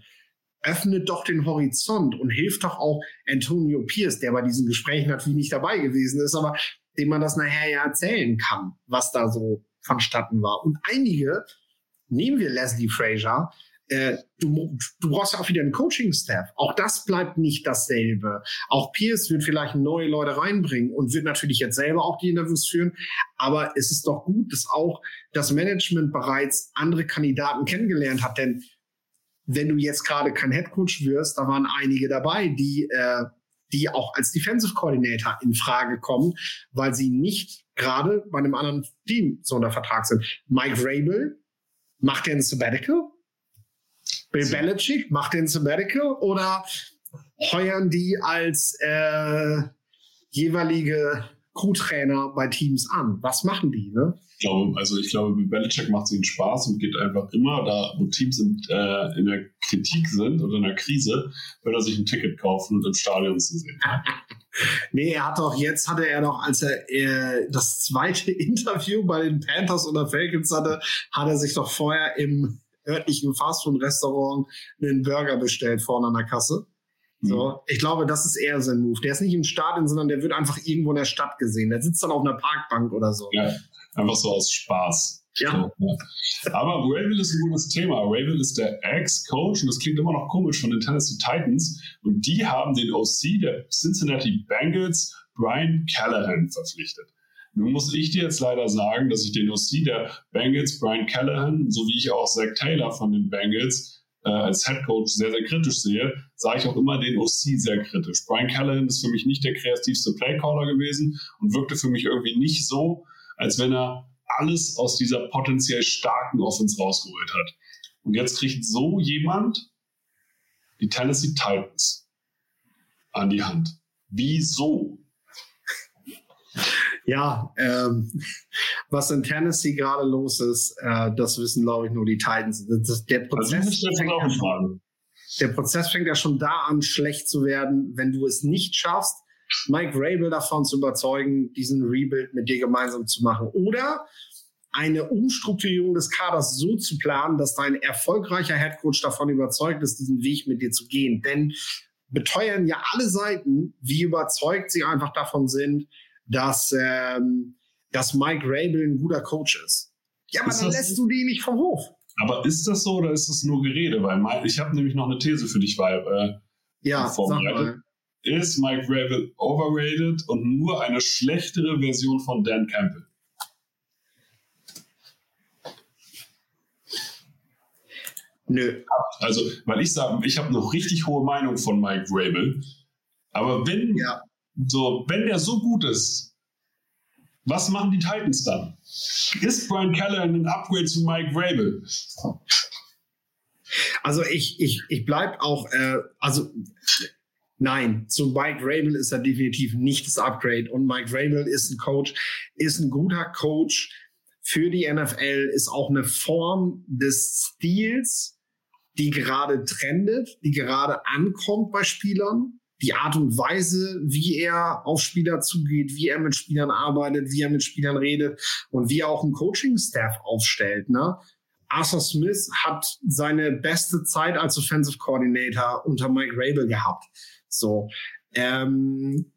Öffnet doch den Horizont und hilft doch auch Antonio Pierce, der bei diesen Gesprächen natürlich nicht dabei gewesen ist, aber dem man das nachher ja erzählen kann, was da so vonstatten war. Und einige, nehmen wir Leslie Frazier, äh, du, du brauchst ja auch wieder einen Coaching-Staff. Auch das bleibt nicht dasselbe. Auch Pierce wird vielleicht neue Leute reinbringen und wird natürlich jetzt selber auch die Interviews führen. Aber es ist doch gut, dass auch das Management bereits andere Kandidaten kennengelernt hat. Denn wenn du jetzt gerade kein Headcoach wirst, da waren einige dabei, die, äh, die auch als Defensive Coordinator in Frage kommen, weil sie nicht gerade bei einem anderen Team so unter Vertrag sind. Mike Rabel macht er ein Sabbatical? Bill Belichick macht den Sabbatical oder heuern die als äh, jeweilige Co-Trainer bei Teams an? Was machen die? Ne? Ich glaube, also ich glaube, Belichick macht es ihnen Spaß und geht einfach immer da, wo Teams in, äh, in der Kritik sind oder in der Krise, will er sich ein Ticket kaufen und im Stadion zu sehen. nee, er hat doch, jetzt hatte er doch, als er äh, das zweite Interview bei den Panthers oder Falcons hatte, hat er sich doch vorher im örtlichen Fastfood-Restaurant einen Burger bestellt vorne an der Kasse. So, mhm. ich glaube, das ist eher sein Move. Der ist nicht im Stadion, sondern der wird einfach irgendwo in der Stadt gesehen. Der sitzt dann auf einer Parkbank oder so. Ja, einfach so aus Spaß. Ja. So, ja. Aber Ravel ist ein gutes Thema. Ravel ist der Ex-Coach und das klingt immer noch komisch von den Tennessee Titans. Und die haben den OC der Cincinnati Bengals, Brian Callahan, verpflichtet. Nun muss ich dir jetzt leider sagen, dass ich den OC der Bengals, Brian Callahan, so wie ich auch Zach Taylor von den Bengals, äh, als Head Coach sehr, sehr kritisch sehe, sage ich auch immer den OC sehr kritisch. Brian Callahan ist für mich nicht der kreativste Playcaller gewesen und wirkte für mich irgendwie nicht so, als wenn er alles aus dieser potenziell starken Offense rausgeholt hat. Und jetzt kriegt so jemand die Tennessee Titans an die Hand. Wieso? Ja, ähm, was in Tennessee gerade los ist, äh, das wissen, glaube ich, nur die Titans. Das, der, also Prozess also fängt ja schon, der Prozess fängt ja schon da an, schlecht zu werden, wenn du es nicht schaffst, Mike Rabel davon zu überzeugen, diesen Rebuild mit dir gemeinsam zu machen. Oder eine Umstrukturierung des Kaders so zu planen, dass dein erfolgreicher Headcoach davon überzeugt ist, diesen Weg mit dir zu gehen. Denn beteuern ja alle Seiten, wie überzeugt sie einfach davon sind, dass, ähm, dass Mike Rabel ein guter Coach ist. Ja, aber ist dann lässt du die nicht vom Hof. Aber ist das so oder ist das nur Gerede? Weil ich habe nämlich noch eine These für dich, weil äh, ja, vorbereitet. Ist Mike Rabel overrated und nur eine schlechtere Version von Dan Campbell? Nö. Also, weil ich sage, ich habe eine richtig hohe Meinung von Mike Rabel. Aber wenn, ja. So, wenn der so gut ist, was machen die Titans dann? Ist Brian Keller ein Upgrade zu Mike Rabel? Also ich, ich, ich bleibe auch, äh, also nein, zu Mike Rabel ist er definitiv nicht das Upgrade. Und Mike Rabel ist ein Coach, ist ein guter Coach für die NFL, ist auch eine Form des Stils, die gerade trendet, die gerade ankommt bei Spielern. Die Art und Weise, wie er auf Spieler zugeht, wie er mit Spielern arbeitet, wie er mit Spielern redet und wie er auch einen Coaching-Staff aufstellt. Ne? Arthur Smith hat seine beste Zeit als Offensive Coordinator unter Mike Rabel gehabt. So, ähm,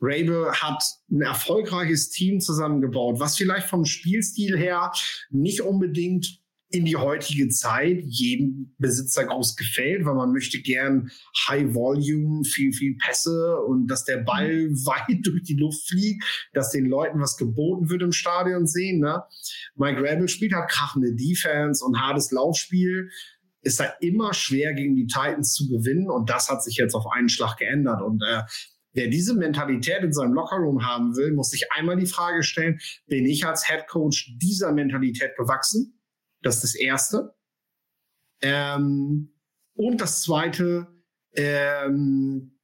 Rabel hat ein erfolgreiches Team zusammengebaut, was vielleicht vom Spielstil her nicht unbedingt in die heutige Zeit jedem Besitzer groß gefällt, weil man möchte gern High Volume, viel, viel Pässe und dass der Ball weit durch die Luft fliegt, dass den Leuten was geboten wird im Stadion sehen. Ne? Mike Rabel spielt halt krachende Defense und hartes Laufspiel. Ist da immer schwer gegen die Titans zu gewinnen und das hat sich jetzt auf einen Schlag geändert und äh, Wer diese Mentalität in seinem Lockerroom haben will, muss sich einmal die Frage stellen, bin ich als Head Coach dieser Mentalität gewachsen? Das ist das Erste. Ähm, und das Zweite, ähm,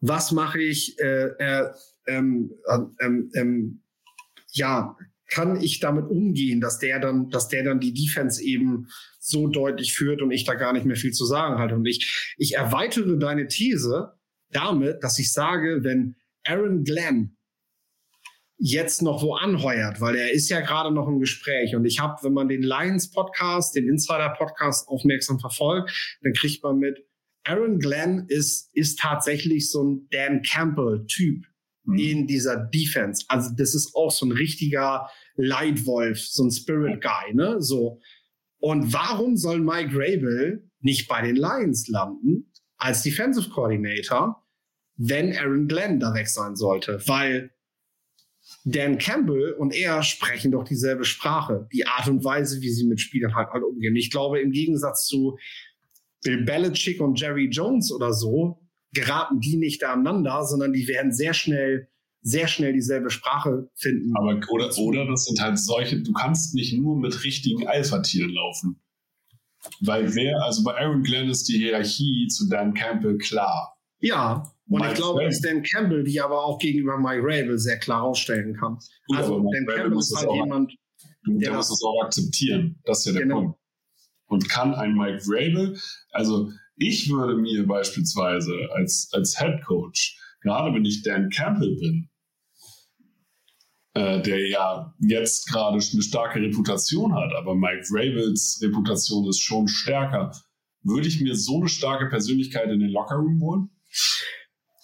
was mache ich, äh, äh, ähm, ähm, ähm, ja, kann ich damit umgehen, dass der dann, dass der dann die Defense eben so deutlich führt und ich da gar nicht mehr viel zu sagen halte. Und ich, ich erweitere deine These damit, dass ich sage, wenn Aaron Glenn jetzt noch wo anheuert, weil er ist ja gerade noch im Gespräch. Und ich habe, wenn man den Lions Podcast, den Insider Podcast aufmerksam verfolgt, dann kriegt man mit, Aaron Glenn ist, ist tatsächlich so ein Dan Campbell Typ mhm. in dieser Defense. Also das ist auch so ein richtiger Leitwolf, so ein Spirit Guy, ne? So. Und warum soll Mike Rabel nicht bei den Lions landen als Defensive Coordinator, wenn Aaron Glenn da weg sein sollte? Weil Dan Campbell und er sprechen doch dieselbe Sprache. Die Art und Weise, wie sie mit Spielern halt, halt umgehen. Ich glaube, im Gegensatz zu Bill Belichick und Jerry Jones oder so, geraten die nicht aneinander, sondern die werden sehr schnell sehr schnell dieselbe Sprache finden. Aber oder, oder das sind halt solche, du kannst nicht nur mit richtigen Alpha-Tieren laufen. Weil wer, also bei Aaron Glenn ist die Hierarchie zu Dan Campbell klar. Ja, Und Mike ich glaube, dass Dan Campbell die aber auch gegenüber Mike Rabel sehr klar ausstellen kann. Gut, also Dan Campbell ist halt jemand, der, der muss es auch akzeptieren. Das ist ja der genau. Punkt. Und kann ein Mike Rabel, also ich würde mir beispielsweise als, als Head Coach, gerade wenn ich Dan Campbell bin, äh, der ja jetzt gerade eine starke Reputation hat, aber Mike Rabels Reputation ist schon stärker, würde ich mir so eine starke Persönlichkeit in den Lockerroom holen?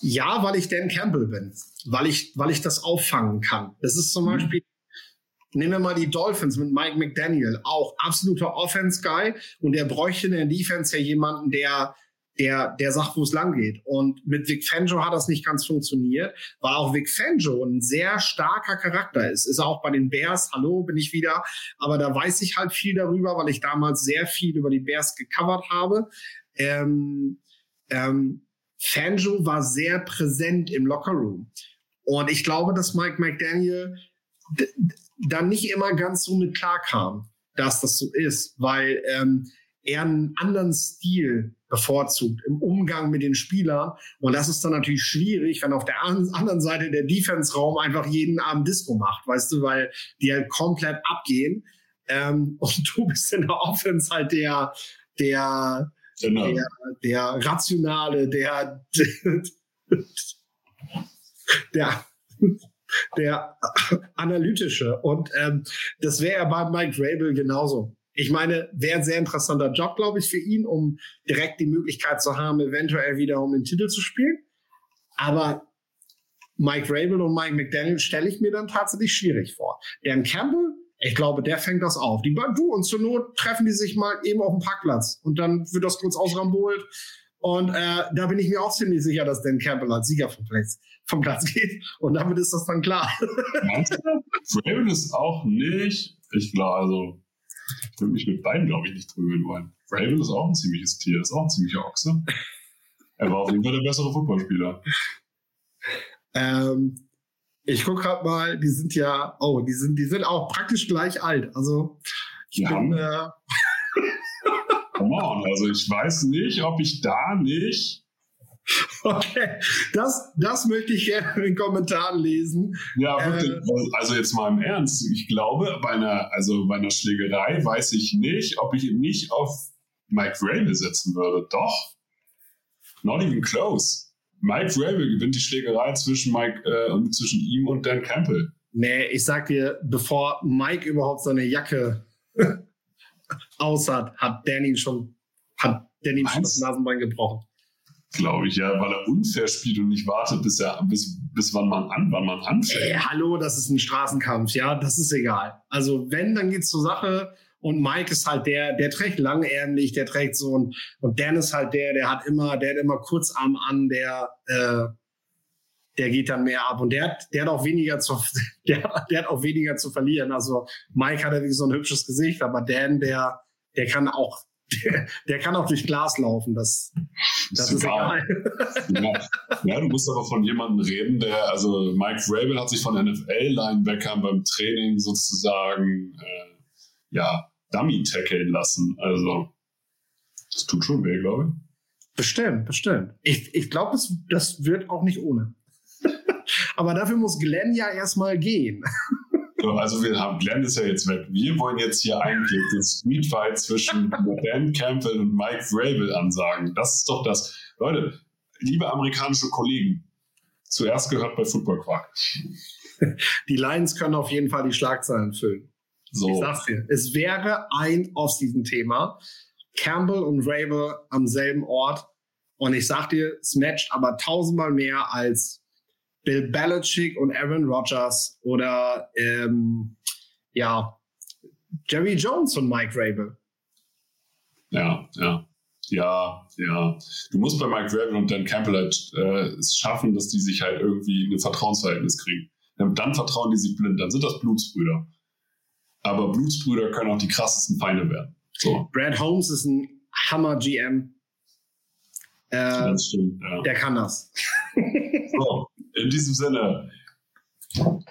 Ja, weil ich Dan Campbell bin, weil ich, weil ich das auffangen kann. Das ist zum mhm. Beispiel, nehmen wir mal die Dolphins mit Mike McDaniel, auch absoluter Offense-Guy und der bräuchte in der Defense ja jemanden, der der, der sagt, wo es lang geht. Und mit Vic Fangio hat das nicht ganz funktioniert, weil auch Vic Fangio ein sehr starker Charakter ist. Ist auch bei den Bears, hallo, bin ich wieder. Aber da weiß ich halt viel darüber, weil ich damals sehr viel über die Bears gecovert habe. Ähm, ähm, Fangio war sehr präsent im Lockerroom. Und ich glaube, dass Mike McDaniel da nicht immer ganz so mit klar kam, dass das so ist, weil ähm, er einen anderen Stil bevorzugt im Umgang mit den Spielern. Und das ist dann natürlich schwierig, wenn auf der anderen Seite der Defense-Raum einfach jeden Abend Disco macht, weißt du, weil die halt komplett abgehen. Ähm, und du bist in der Offense halt der, der, genau. der, der rationale, der, der, der analytische. Und ähm, das wäre ja bei Mike Rabel genauso. Ich meine, wäre ein sehr interessanter Job, glaube ich, für ihn, um direkt die Möglichkeit zu haben, eventuell wieder um den Titel zu spielen. Aber Mike Rabel und Mike McDaniel stelle ich mir dann tatsächlich schwierig vor. Dan Campbell, ich glaube, der fängt das auf. Die du und zur Not treffen die sich mal eben auf dem Parkplatz und dann wird das kurz ausrambolt. Und äh, da bin ich mir auch ziemlich sicher, dass Dan Campbell als Sieger vom Platz, vom Platz geht. Und damit ist das dann klar. Meinst du? Rabel ist auch nicht, ich glaube, also ich würde mich mit beiden, glaube ich, nicht prügeln wollen. Raven ist auch ein ziemliches Tier, ist auch ein ziemlicher Ochse. Er war auf jeden Fall der bessere Footballspieler. Ähm, ich gucke gerade mal, die sind ja, oh, die sind, die sind auch praktisch gleich alt. Also ich ja. bin. Äh Come on, also ich weiß nicht, ob ich da nicht Okay, das, das möchte ich gerne in den Kommentaren lesen. Ja, wirklich. Äh, also jetzt mal im Ernst. Ich glaube, bei einer, also bei einer Schlägerei weiß ich nicht, ob ich nicht auf Mike Rabel setzen würde. Doch. Not even close. Mike Rabel gewinnt die Schlägerei zwischen Mike äh, zwischen ihm und Dan Campbell. Nee, ich sag dir, bevor Mike überhaupt seine Jacke aus hat, hat Danny schon, hat Danny schon das Nasenbein gebrochen glaube ich, ja, weil er unfair spielt und nicht wartet, bis er bis, bis wann man an, wann man anfängt. Ey, hallo, das ist ein Straßenkampf, ja, das ist egal. Also wenn, dann geht's zur Sache. Und Mike ist halt der, der trägt langärmlich, der trägt so und und Dan ist halt der, der hat immer, der hat immer Kurzarm an, der äh, der geht dann mehr ab und der hat, der hat auch weniger zu, der, der hat auch weniger zu verlieren. Also Mike hat ja wie so ein hübsches Gesicht, aber Dan, der, der kann auch der, der, kann auch durch Glas laufen. Das, das ist, ist egal. egal. Ja. ja. du musst aber von jemandem reden, der, also Mike Rabel hat sich von NFL-Linebackern beim Training sozusagen, äh, ja, Dummy tackeln lassen. Also, das tut schon weh, glaube ich. Bestimmt, bestimmt. Ich, ich glaube, das, das wird auch nicht ohne. aber dafür muss Glenn ja erstmal gehen. also wir haben Glenn ist ja jetzt weg. Wir wollen jetzt hier eigentlich den Streetfight zwischen Dan Campbell und Mike Vrabel ansagen. Das ist doch das. Leute, liebe amerikanische Kollegen, zuerst gehört bei Football Quark. Die Lions können auf jeden Fall die Schlagzeilen füllen. So. Ich sag's dir, es wäre ein Off-Season-Thema. Campbell und Rabel am selben Ort. Und ich sag dir, es matcht aber tausendmal mehr als Bill Belichick und Aaron Rodgers oder ähm, ja, Jerry Jones und Mike Rabel. Ja, ja. Ja, ja. Du musst bei Mike Rabel und Dan Campbell halt äh, es schaffen, dass die sich halt irgendwie ein Vertrauensverhältnis kriegen. Dann vertrauen die sich blind, dann sind das Blutsbrüder. Aber Blutsbrüder können auch die krassesten Feinde werden. So. Brad Holmes ist ein Hammer GM. Äh, das stimmt, ja. Der kann das. So, in diesem Sinne,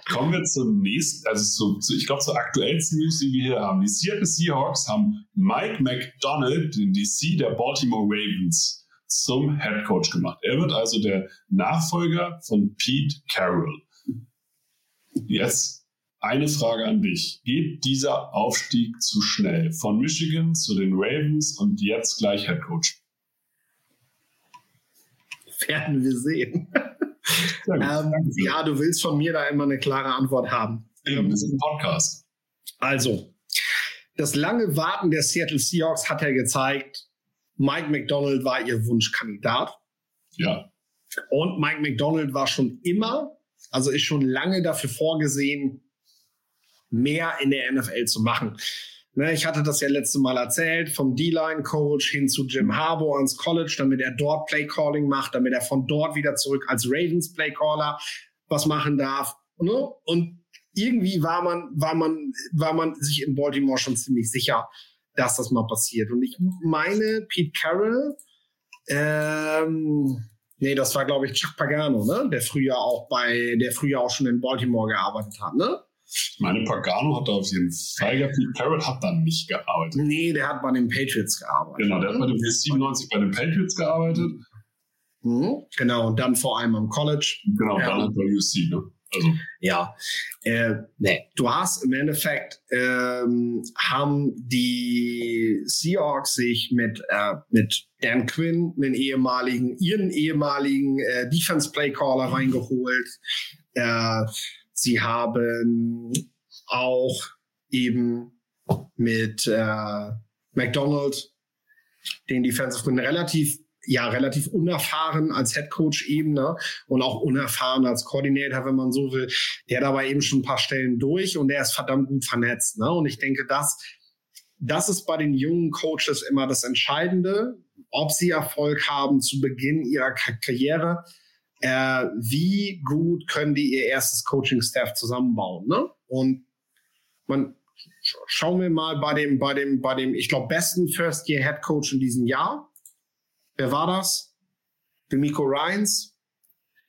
kommen wir zum nächsten, also zu, zu ich glaube, zur aktuellsten News, die wir hier haben. Die Seattle Seahawks haben Mike McDonald, den DC der Baltimore Ravens, zum Head Coach gemacht. Er wird also der Nachfolger von Pete Carroll. Jetzt eine Frage an dich. Geht dieser Aufstieg zu schnell von Michigan zu den Ravens und jetzt gleich Head Coach? Werden wir sehen. ähm, ja, du willst von mir da immer eine klare Antwort haben. Eben, das ist ein Podcast. Also, das lange Warten der Seattle Seahawks hat ja gezeigt, Mike McDonald war ihr Wunschkandidat. Ja. Und Mike McDonald war schon immer, also ist schon lange dafür vorgesehen, mehr in der NFL zu machen. Ne, ich hatte das ja letzte Mal erzählt, vom D-Line-Coach hin zu Jim Harbour ans College, damit er dort Play-Calling macht, damit er von dort wieder zurück als Ravens Play-Caller was machen darf. Ne? Und irgendwie war man, war man, war man sich in Baltimore schon ziemlich sicher, dass das mal passiert. Und ich meine, Pete Carroll, ähm, nee, das war, glaube ich, Chuck Pagano, ne? Der früher auch bei, der früher auch schon in Baltimore gearbeitet hat, ne? Ich meine, Pagano hat da auf jeden Fall, ja, Pete hat da nicht gearbeitet. Nee, der hat bei den Patriots gearbeitet. Genau, der hat bei den 97 bei den Patriots gearbeitet. Mhm, genau, und dann vor allem am College. Genau, ja. dann hat bei UC, ne? Also. Ja, äh, nee. Du hast im Endeffekt ähm, haben die Seahawks sich mit äh, mit Dan Quinn, den ehemaligen, ihren ehemaligen äh, Defense Play Caller reingeholt. Äh, sie haben auch eben mit äh, McDonald den Defensive relativ ja relativ unerfahren als Head Coach eben ne? und auch unerfahren als Koordinator, wenn man so will. Der hat aber eben schon ein paar Stellen durch und der ist verdammt gut vernetzt. Ne? Und ich denke, das, das ist bei den jungen Coaches immer das Entscheidende, ob sie Erfolg haben zu Beginn ihrer Karriere. Äh, wie gut können die ihr erstes Coaching-Staff zusammenbauen? Ne? Und man schauen wir mal bei dem, bei dem, bei dem, ich glaube, besten First-Year-Head Coach in diesem Jahr Wer war das? Demico Ryans.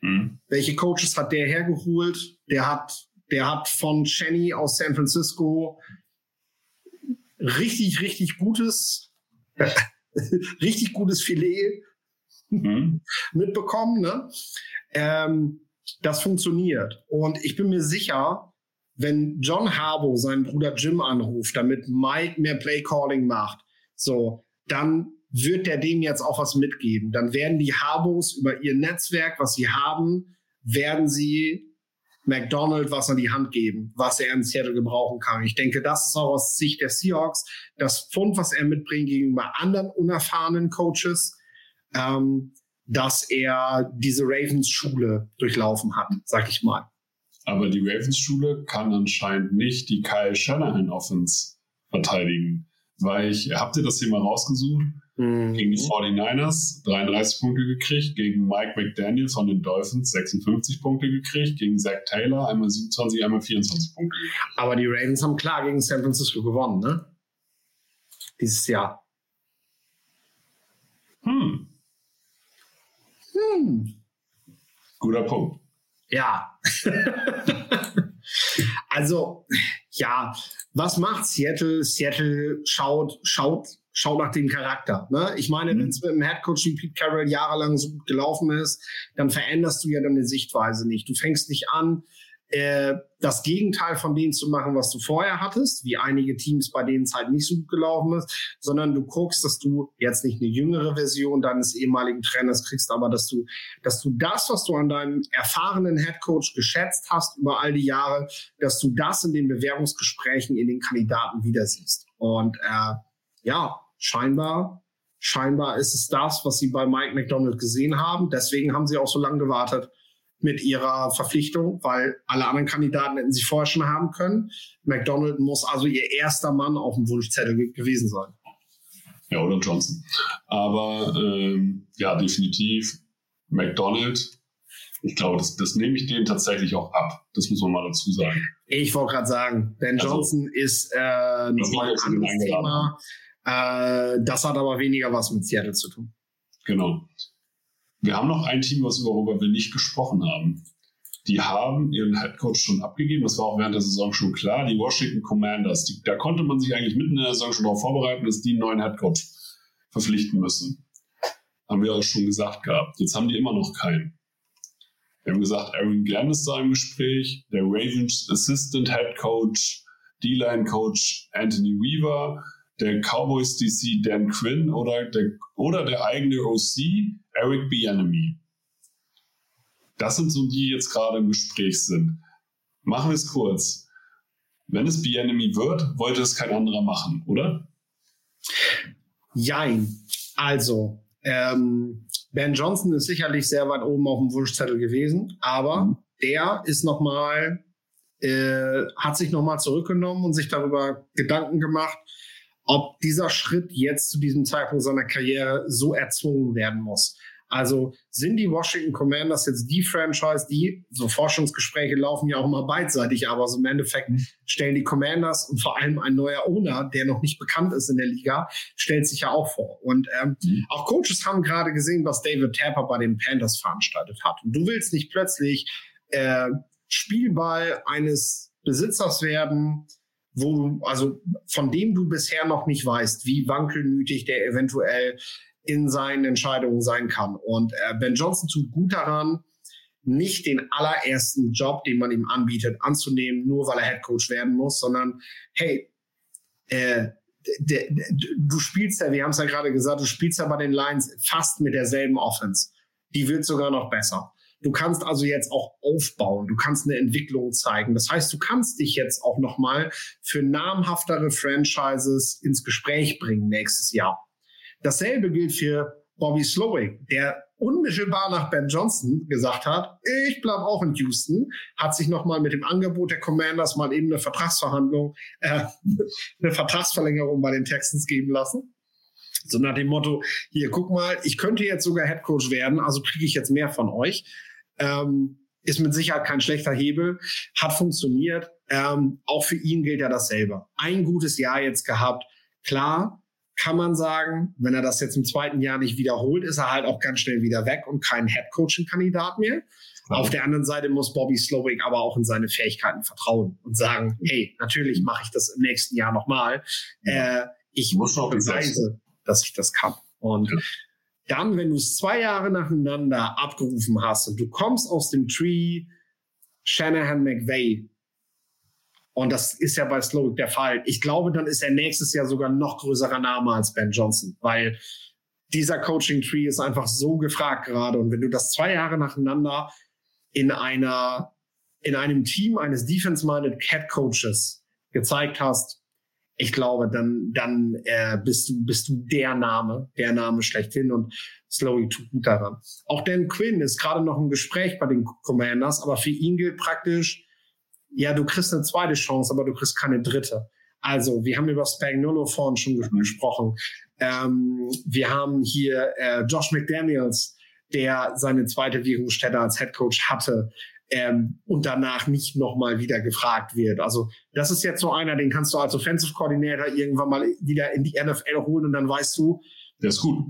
Mhm. Welche Coaches hat der hergeholt? Der hat, der hat von Chenny aus San Francisco richtig, richtig gutes, richtig gutes Filet mhm. mitbekommen. Ne? Ähm, das funktioniert. Und ich bin mir sicher, wenn John Harbo seinen Bruder Jim anruft, damit Mike mehr Play Calling macht, so, dann wird der dem jetzt auch was mitgeben. Dann werden die Habos über ihr Netzwerk, was sie haben, werden sie McDonald was an die Hand geben, was er in Seattle gebrauchen kann. Ich denke, das ist auch aus Sicht der Seahawks das Fund, was er mitbringt gegenüber anderen unerfahrenen Coaches, ähm, dass er diese Ravens-Schule durchlaufen hat, sag ich mal. Aber die Ravens-Schule kann anscheinend nicht die Kyle Shanahan-Offense verteidigen. Weil ich, habt ihr das hier mal rausgesucht? Mhm. Gegen die 49ers 33 Punkte gekriegt, gegen Mike McDaniel von den Dolphins 56 Punkte gekriegt, gegen Zach Taylor einmal 27, einmal 24 Punkte. Aber die Ravens haben klar gegen San Francisco gewonnen, ne? Dieses Jahr. Hm. Hm. Guter Punkt. Ja. also, ja, was macht Seattle? Seattle schaut, schaut schau nach dem Charakter. Ne? Ich meine, mhm. wenn es mit dem Headcoach wie Pete Carroll jahrelang so gut gelaufen ist, dann veränderst du ja deine Sichtweise nicht. Du fängst nicht an, äh, das Gegenteil von dem zu machen, was du vorher hattest, wie einige Teams, bei denen es halt nicht so gut gelaufen ist, sondern du guckst, dass du jetzt nicht eine jüngere Version deines ehemaligen Trainers kriegst, aber dass du, dass du das, was du an deinem erfahrenen Headcoach geschätzt hast über all die Jahre, dass du das in den Bewerbungsgesprächen in den Kandidaten wieder siehst. Und äh, ja, scheinbar, scheinbar ist es das, was sie bei Mike McDonald gesehen haben. Deswegen haben sie auch so lange gewartet mit ihrer Verpflichtung, weil alle anderen Kandidaten hätten sie vorher schon haben können. McDonald muss also ihr erster Mann auf dem Wunschzettel gewesen sein. Ja, oder Johnson. Aber ähm, ja, definitiv McDonald. Ich glaube, das, das nehme ich denen tatsächlich auch ab. Das muss man mal dazu sagen. Ich wollte gerade sagen, Ben also, Johnson ist äh, nochmal ein anderes Thema. Äh, das hat aber weniger was mit Seattle zu tun. Genau. Wir haben noch ein Team, worüber wir nicht gesprochen haben. Die haben ihren Headcoach schon abgegeben. Das war auch während der Saison schon klar. Die Washington Commanders. Die, da konnte man sich eigentlich mitten in der Saison schon darauf vorbereiten, dass die einen neuen Headcoach verpflichten müssen. haben wir auch schon gesagt gehabt. Jetzt haben die immer noch keinen. Wir haben gesagt, Aaron Glenn ist da im Gespräch, der Ravens Assistant Head Coach, D-Line Coach Anthony Weaver, der Cowboys DC Dan Quinn oder der, oder der eigene OC Eric Bieniemy. Das sind so die, die jetzt gerade im Gespräch sind. Machen wir es kurz. Wenn es Bieniemy wird, wollte es kein anderer machen, oder? Jein. Also, ähm, Ben Johnson ist sicherlich sehr weit oben auf dem Wunschzettel gewesen, aber mhm. der ist nochmal, äh, hat sich nochmal zurückgenommen und sich darüber Gedanken gemacht, ob dieser Schritt jetzt zu diesem Zeitpunkt seiner Karriere so erzwungen werden muss. Also sind die Washington Commanders jetzt die Franchise, die, so Forschungsgespräche laufen ja auch immer beidseitig, aber so im Endeffekt mhm. stellen die Commanders und vor allem ein neuer Owner, der noch nicht bekannt ist in der Liga, stellt sich ja auch vor. Und ähm, mhm. auch Coaches haben gerade gesehen, was David Tapper bei den Panthers veranstaltet hat. Und du willst nicht plötzlich äh, Spielball eines Besitzers werden, wo du, also von dem du bisher noch nicht weißt, wie wankelmütig der eventuell in seinen Entscheidungen sein kann. Und äh, Ben Johnson tut gut daran, nicht den allerersten Job, den man ihm anbietet, anzunehmen, nur weil er Head Coach werden muss, sondern hey, äh, du spielst ja, wir haben es ja gerade gesagt, du spielst ja bei den Lions fast mit derselben Offense. Die wird sogar noch besser. Du kannst also jetzt auch aufbauen, du kannst eine Entwicklung zeigen. Das heißt, du kannst dich jetzt auch noch mal für namhaftere Franchises ins Gespräch bringen nächstes Jahr. Dasselbe gilt für Bobby Slowick, der unmittelbar nach Ben Johnson gesagt hat, ich bleibe auch in Houston, hat sich nochmal mit dem Angebot der Commanders mal eben eine Vertragsverhandlung, äh, eine Vertragsverlängerung bei den Texans geben lassen. So nach dem Motto, hier, guck mal, ich könnte jetzt sogar Head Coach werden, also kriege ich jetzt mehr von euch. Ähm, ist mit Sicherheit kein schlechter Hebel, hat funktioniert. Ähm, auch für ihn gilt ja dasselbe. Ein gutes Jahr jetzt gehabt. Klar, kann man sagen, wenn er das jetzt im zweiten Jahr nicht wiederholt, ist er halt auch ganz schnell wieder weg und kein Head-Coaching-Kandidat mehr. Ja. Auf der anderen Seite muss Bobby Slowick aber auch in seine Fähigkeiten vertrauen und sagen, hey, natürlich mache ich das im nächsten Jahr nochmal. Ja. Äh, ich muss noch beweise, dass ich das kann. Und ja. Dann, wenn du es zwei Jahre nacheinander abgerufen hast und du kommst aus dem Tree Shanahan McVay und das ist ja bei Slowick der Fall. Ich glaube, dann ist er nächstes Jahr sogar noch größerer Name als Ben Johnson, weil dieser Coaching Tree ist einfach so gefragt gerade. Und wenn du das zwei Jahre nacheinander in einer, in einem Team eines Defense-minded Cat Coaches gezeigt hast, ich glaube, dann, dann äh, bist du, bist du der Name, der Name schlechthin und Slowy tut gut daran. Auch Dan Quinn ist gerade noch im Gespräch bei den Commanders, aber für ihn gilt praktisch, ja, du kriegst eine zweite Chance, aber du kriegst keine dritte. Also, wir haben über Spagnolo vorhin schon gesprochen. Ähm, wir haben hier äh, Josh McDaniels, der seine zweite Wirkungsstätte als Head Coach hatte ähm, und danach nicht nochmal wieder gefragt wird. Also, das ist jetzt so einer, den kannst du als Offensive Coordinator irgendwann mal wieder in die NFL holen und dann weißt du, der ist gut.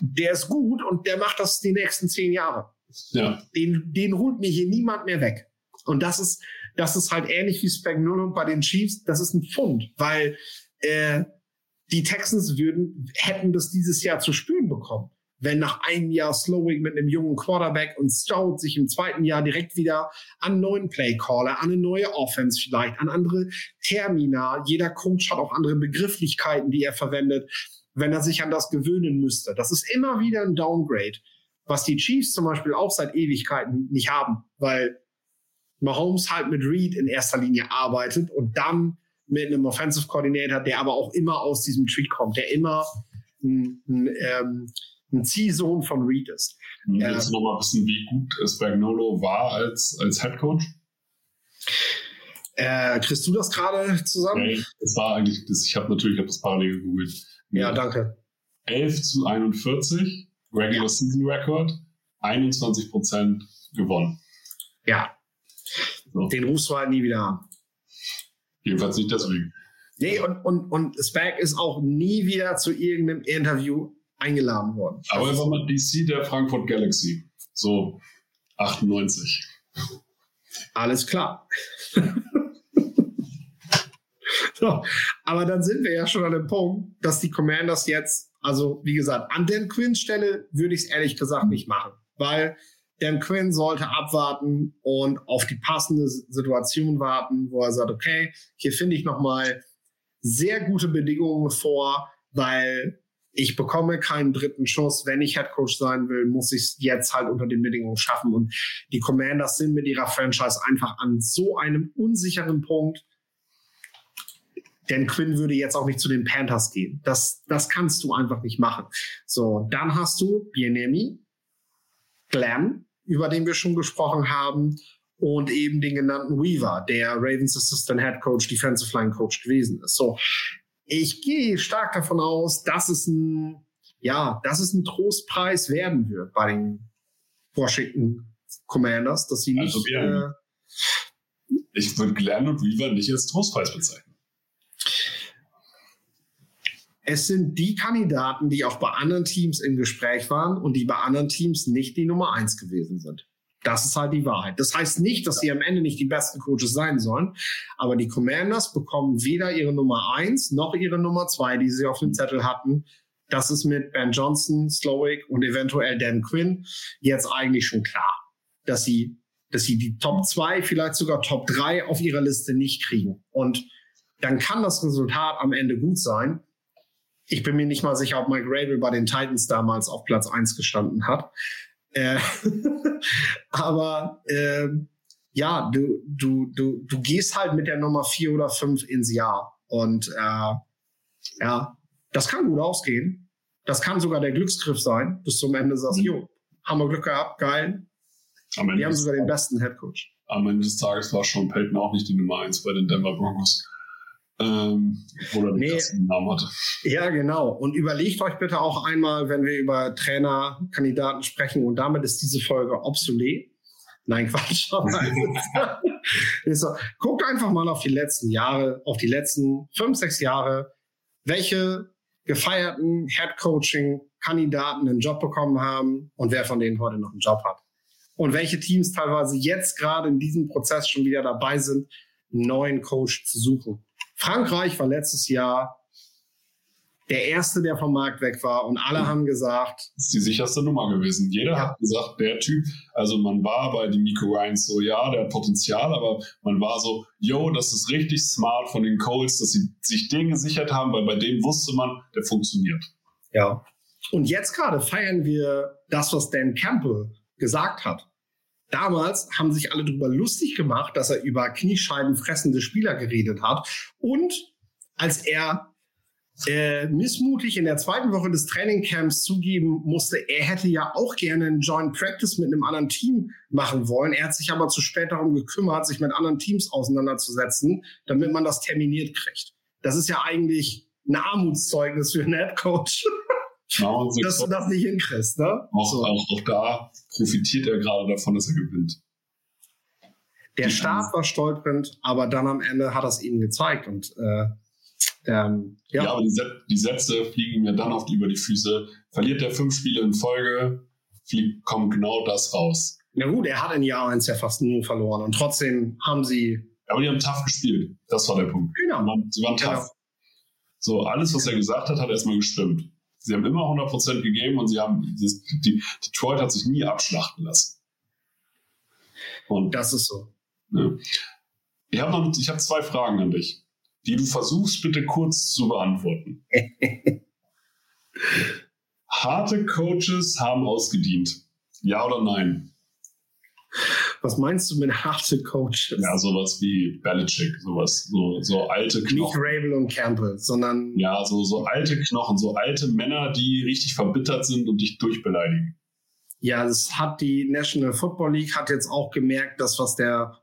Der ist gut und der macht das die nächsten zehn Jahre. Ja. Den, den holt mir hier niemand mehr weg. Und das ist, das ist halt ähnlich wie Spagnuolo bei den Chiefs. Das ist ein Pfund, weil äh, die Texans würden, hätten das dieses Jahr zu spüren bekommen. Wenn nach einem Jahr Slowick mit einem jungen Quarterback und Stout sich im zweiten Jahr direkt wieder an neuen Playcaller, an eine neue Offense vielleicht, an andere Termina. Jeder Coach hat auch andere Begrifflichkeiten, die er verwendet, wenn er sich an das gewöhnen müsste. Das ist immer wieder ein Downgrade, was die Chiefs zum Beispiel auch seit Ewigkeiten nicht haben, weil Mahomes halt mit Reed in erster Linie arbeitet und dann mit einem Offensive Coordinator, der aber auch immer aus diesem Tree kommt, der immer ein, ein, ähm, ein Ziehsohn von Reed ist. Willst du noch mal wissen, wie gut Spagnolo war als, als Head Coach? Äh, kriegst du das gerade zusammen? Nee, das war eigentlich, das, ich habe natürlich hab das parallel gegoogelt. Ja, danke. 11 zu 41, Regular ja. Season Record, 21 Prozent gewonnen. Ja, so. Den rufst du halt nie wieder an. Jedenfalls nicht deswegen. Nee, und, und, und Spag ist auch nie wieder zu irgendeinem Interview eingeladen worden. Aber er war mal DC der Frankfurt Galaxy. So 98. Alles klar. so, aber dann sind wir ja schon an dem Punkt, dass die Commanders jetzt Also, wie gesagt, an Dan Quinns Stelle würde ich es ehrlich gesagt nicht machen, weil Dan Quinn sollte abwarten und auf die passende Situation warten, wo er sagt, okay, hier finde ich nochmal sehr gute Bedingungen vor, weil ich bekomme keinen dritten Schuss. Wenn ich Head Coach sein will, muss ich es jetzt halt unter den Bedingungen schaffen. Und die Commanders sind mit ihrer Franchise einfach an so einem unsicheren Punkt. Denn Quinn würde jetzt auch nicht zu den Panthers gehen. Das, das kannst du einfach nicht machen. So, dann hast du Bienemi, Glenn, über den wir schon gesprochen haben, und eben den genannten Weaver, der Ravens Assistant Head Coach, Defensive Line Coach gewesen ist. So, ich gehe stark davon aus, dass es ein, ja, dass es ein Trostpreis werden wird bei den Washington Commanders, dass sie also nicht. Also, äh, ich würde Glenn und Weaver nicht als Trostpreis bezeichnen. Es sind die Kandidaten, die auch bei anderen Teams im Gespräch waren und die bei anderen Teams nicht die Nummer eins gewesen sind. Das ist halt die Wahrheit. Das heißt nicht, dass sie am Ende nicht die besten Coaches sein sollen, aber die Commanders bekommen weder ihre Nummer eins noch ihre Nummer zwei, die sie auf dem Zettel hatten. Das ist mit Ben Johnson, Slowick und eventuell Dan Quinn jetzt eigentlich schon klar, dass sie, dass sie die Top zwei, vielleicht sogar Top drei auf ihrer Liste nicht kriegen. Und dann kann das Resultat am Ende gut sein. Ich bin mir nicht mal sicher, ob Mike Rabel bei den Titans damals auf Platz eins gestanden hat. Äh, aber äh, ja, du, du, du, du gehst halt mit der Nummer vier oder fünf ins Jahr. Und äh, ja, das kann gut ausgehen. Das kann sogar der Glücksgriff sein, bis zum Ende sagst, mhm. jo, haben wir Glück gehabt, geil. Die haben sogar den besten Headcoach. Am Ende des Tages war Sean Payton auch nicht die Nummer eins bei den Denver Broncos. Ähm, obwohl er nee. Namen hatte. Ja, genau. Und überlegt euch bitte auch einmal, wenn wir über Trainerkandidaten sprechen, und damit ist diese Folge obsolet. Nein, Quatsch. so, guckt einfach mal auf die letzten Jahre, auf die letzten fünf, sechs Jahre, welche gefeierten Head-Coaching-Kandidaten einen Job bekommen haben und wer von denen heute noch einen Job hat. Und welche Teams teilweise jetzt gerade in diesem Prozess schon wieder dabei sind, einen neuen Coach zu suchen. Frankreich war letztes Jahr der erste, der vom Markt weg war und alle haben gesagt. Das ist die sicherste Nummer gewesen. Jeder ja. hat gesagt, der Typ, also man war bei dem Miko Ryans so, ja, der hat Potenzial, aber man war so, yo, das ist richtig smart von den Coles, dass sie sich den gesichert haben, weil bei dem wusste man, der funktioniert. Ja. Und jetzt gerade feiern wir das, was Dan Campbell gesagt hat. Damals haben sich alle darüber lustig gemacht, dass er über kniescheibenfressende Spieler geredet hat. Und als er äh, missmutig in der zweiten Woche des Trainingcamps zugeben musste, er hätte ja auch gerne einen Joint Practice mit einem anderen Team machen wollen. Er hat sich aber zu spät darum gekümmert, sich mit anderen Teams auseinanderzusetzen, damit man das terminiert kriegt. Das ist ja eigentlich ein Armutszeugnis für einen Head Coach. Genau, dass du das nicht hinkriegst. Ne? Auch, so. auch, auch da profitiert er gerade davon, dass er gewinnt. Der Die Start war stolpernd, aber dann am Ende hat er es ihnen gezeigt. Und äh, ähm, ja. ja, aber die, die, Sätze fliegen mir dann oft über die Füße. Verliert er fünf Spiele in Folge, fliegt, kommt genau das raus. Na gut, er hat in Jahr 1 ja fast nur verloren und trotzdem haben sie. Aber die haben tough gespielt. Das war der Punkt. Genau. Sie waren tough. Genau. So, alles, was er gesagt hat, hat erstmal gestimmt. Sie haben immer 100% gegeben und sie haben, die, die, Detroit hat sich nie abschlachten lassen. Und das ist so. Ja. Ich habe noch, ich habe zwei Fragen an dich, die du versuchst bitte kurz zu beantworten. Harte Coaches haben ausgedient. Ja oder nein? Was meinst du mit harte Coaches? Ja, sowas wie Belichick, sowas, so, so alte Knochen. Nicht Rabel und Campbell, sondern. Ja, so, so alte Knochen, so alte Männer, die richtig verbittert sind und dich durchbeleidigen. Ja, das hat die National Football League hat jetzt auch gemerkt, dass was der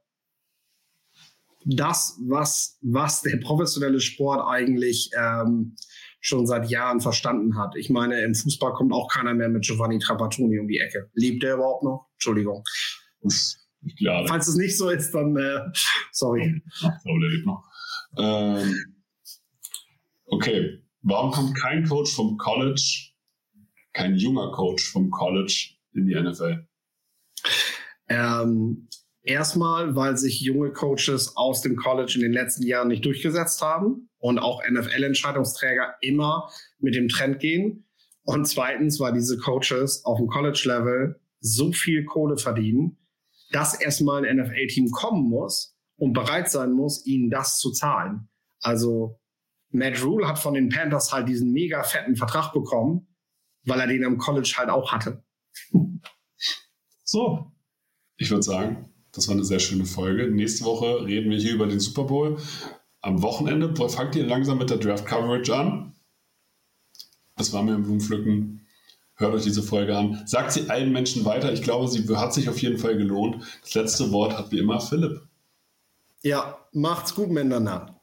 das, was, was der professionelle Sport eigentlich ähm, schon seit Jahren verstanden hat. Ich meine, im Fußball kommt auch keiner mehr mit Giovanni Trapattoni um die Ecke. Lebt der überhaupt noch? Entschuldigung. Klar, Falls es nicht so ist, dann äh, sorry. Ähm, okay, warum kommt kein Coach vom College, kein junger Coach vom College in die NFL? Ähm, erstmal, weil sich junge Coaches aus dem College in den letzten Jahren nicht durchgesetzt haben. und auch NFL-Entscheidungsträger immer mit dem Trend gehen. Und zweitens, weil diese Coaches auf dem College-Level so viel Kohle verdienen, dass erstmal ein NFL-Team kommen muss und bereit sein muss, ihnen das zu zahlen. Also Matt Rule hat von den Panthers halt diesen mega fetten Vertrag bekommen, weil er den am College halt auch hatte. So, ich würde sagen, das war eine sehr schöne Folge. Nächste Woche reden wir hier über den Super Bowl. Am Wochenende fangt ihr langsam mit der Draft Coverage an. Das war mir im Blumenpflücken. Hört euch diese Folge an. Sagt sie allen Menschen weiter. Ich glaube, sie hat sich auf jeden Fall gelohnt. Das letzte Wort hat wie immer Philipp. Ja, macht's gut miteinander.